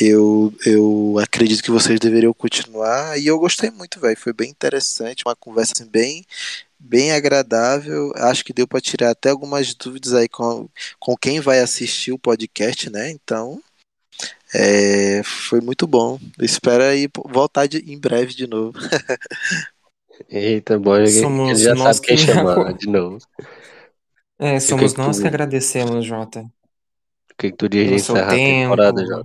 eu, eu acredito que vocês deveriam continuar e eu gostei muito, velho. Foi bem interessante, uma conversa assim, bem bem agradável. Acho que deu para tirar até algumas dúvidas aí com, com quem vai assistir o podcast, né? Então, é, foi muito bom. Espero aí voltar de, em breve de novo. Eita, bom, Somos já nós sabe quem que- chamar de novo. É, somos que nós tu- que agradecemos, Jota. O que, que tu diz de encerrar a tempo. temporada já?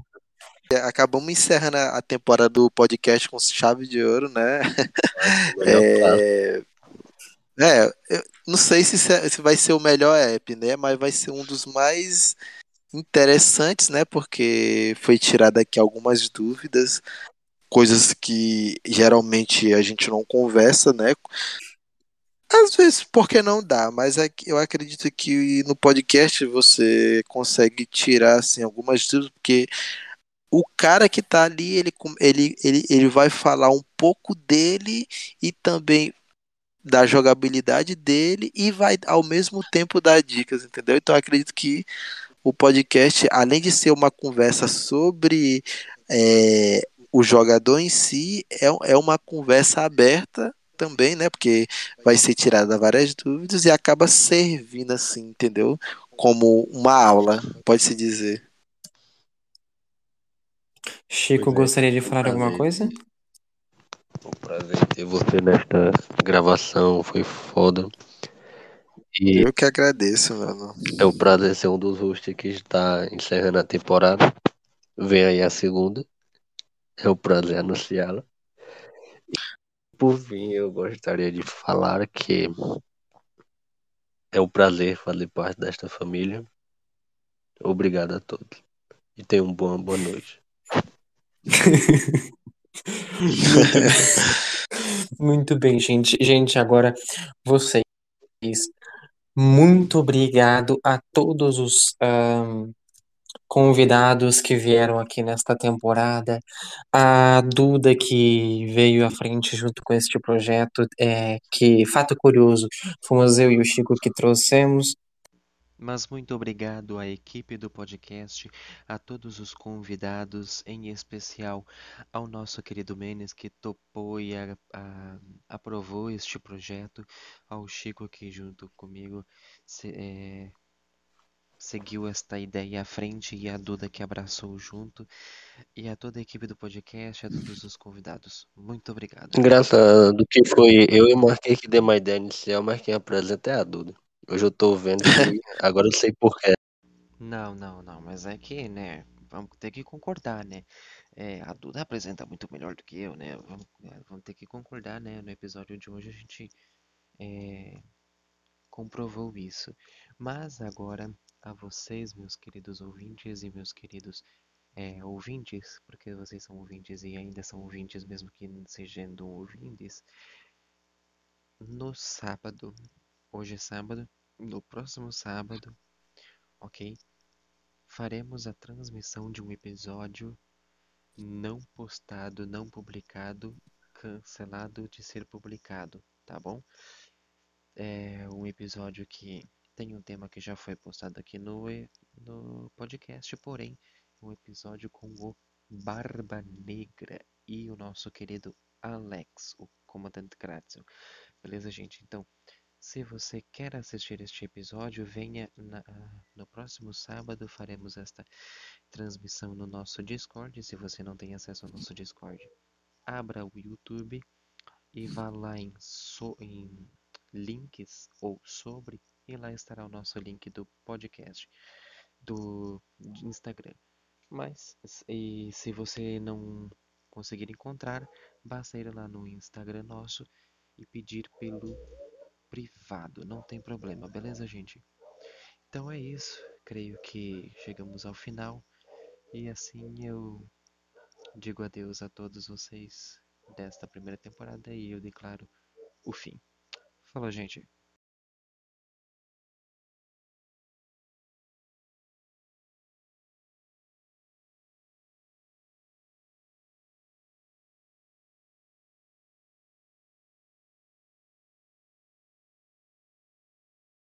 Acabamos encerrando a a temporada do podcast com chave de ouro, né? Prazo. É, é, eu não sei se, se se vai ser o melhor app, né? Mas vai ser um dos mais interessantes, né? Porque foi tirado aqui algumas dúvidas, coisas que geralmente a gente não conversa, né? Às vezes, porque não dá, mas é eu acredito que no podcast você consegue tirar assim, algumas dúvidas, porque o cara que tá ali, ele, ele, ele, ele vai falar um pouco dele e também da jogabilidade dele e vai ao mesmo tempo dar dicas, entendeu? Então acredito que o podcast, além de ser uma conversa sobre é, o jogador em si, é, é uma conversa aberta também, né? Porque vai ser tirada várias dúvidas e acaba servindo assim, entendeu? Como uma aula, pode-se dizer. Chico, é, gostaria de um falar alguma coisa? Foi um prazer ter você nesta gravação, foi foda. E Eu que agradeço, mano. é um prazer ser um dos hosts que está encerrando a temporada. Vem aí a segunda. É um prazer anunciá-la. Por fim, eu gostaria de falar que é um prazer fazer parte desta família. Obrigado a todos. E tenham uma boa, boa noite. Muito bem. Muito bem, gente. Gente, agora vocês. Muito obrigado a todos os convidados que vieram aqui nesta temporada. A Duda que veio à frente junto com este projeto, é, que, fato curioso, fomos eu e o Chico que trouxemos. Mas muito obrigado à equipe do podcast, a todos os convidados, em especial ao nosso querido Menes que topou e a- a- aprovou este projeto, ao Chico que junto comigo se- eh, seguiu esta ideia à frente e a Duda que abraçou junto, e a toda a equipe do podcast, a todos os convidados. Muito obrigado. Engraçado que foi eu e Marquinhos que deu uma ideia inicial, mas quem apresenta é a Duda. Hoje eu tô vendo que agora eu sei porquê. Não, não, não, mas é que, né, vamos ter que concordar, né? É, a Duda apresenta muito melhor do que eu, né? Vamos, é, vamos ter que concordar, né? No episódio de hoje a gente é, comprovou isso. Mas agora, a vocês, meus queridos ouvintes e meus queridos é, ouvintes, porque vocês são ouvintes e ainda são ouvintes, mesmo que sejam ouvintes, no sábado, hoje é sábado, no próximo sábado, ok? Faremos a transmissão de um episódio não postado, não publicado, cancelado de ser publicado, tá bom? É um episódio que tem um tema que já foi postado aqui no, no podcast, porém, um episódio com o Barba Negra e o nosso querido Alex, o comandante Gratzel. Beleza, gente? Então, se você quer assistir este episódio, venha na, no próximo sábado. Faremos esta transmissão no nosso Discord. Se você não tem acesso ao nosso Discord, abra o YouTube e vá lá em, so, em links ou sobre, e lá estará o nosso link do podcast do Instagram. Mas, e se você não conseguir encontrar, basta ir lá no Instagram nosso e pedir pelo privado, não tem problema, beleza, gente? Então é isso, creio que chegamos ao final e assim eu digo adeus a todos vocês desta primeira temporada e eu declaro o fim. Falou, gente.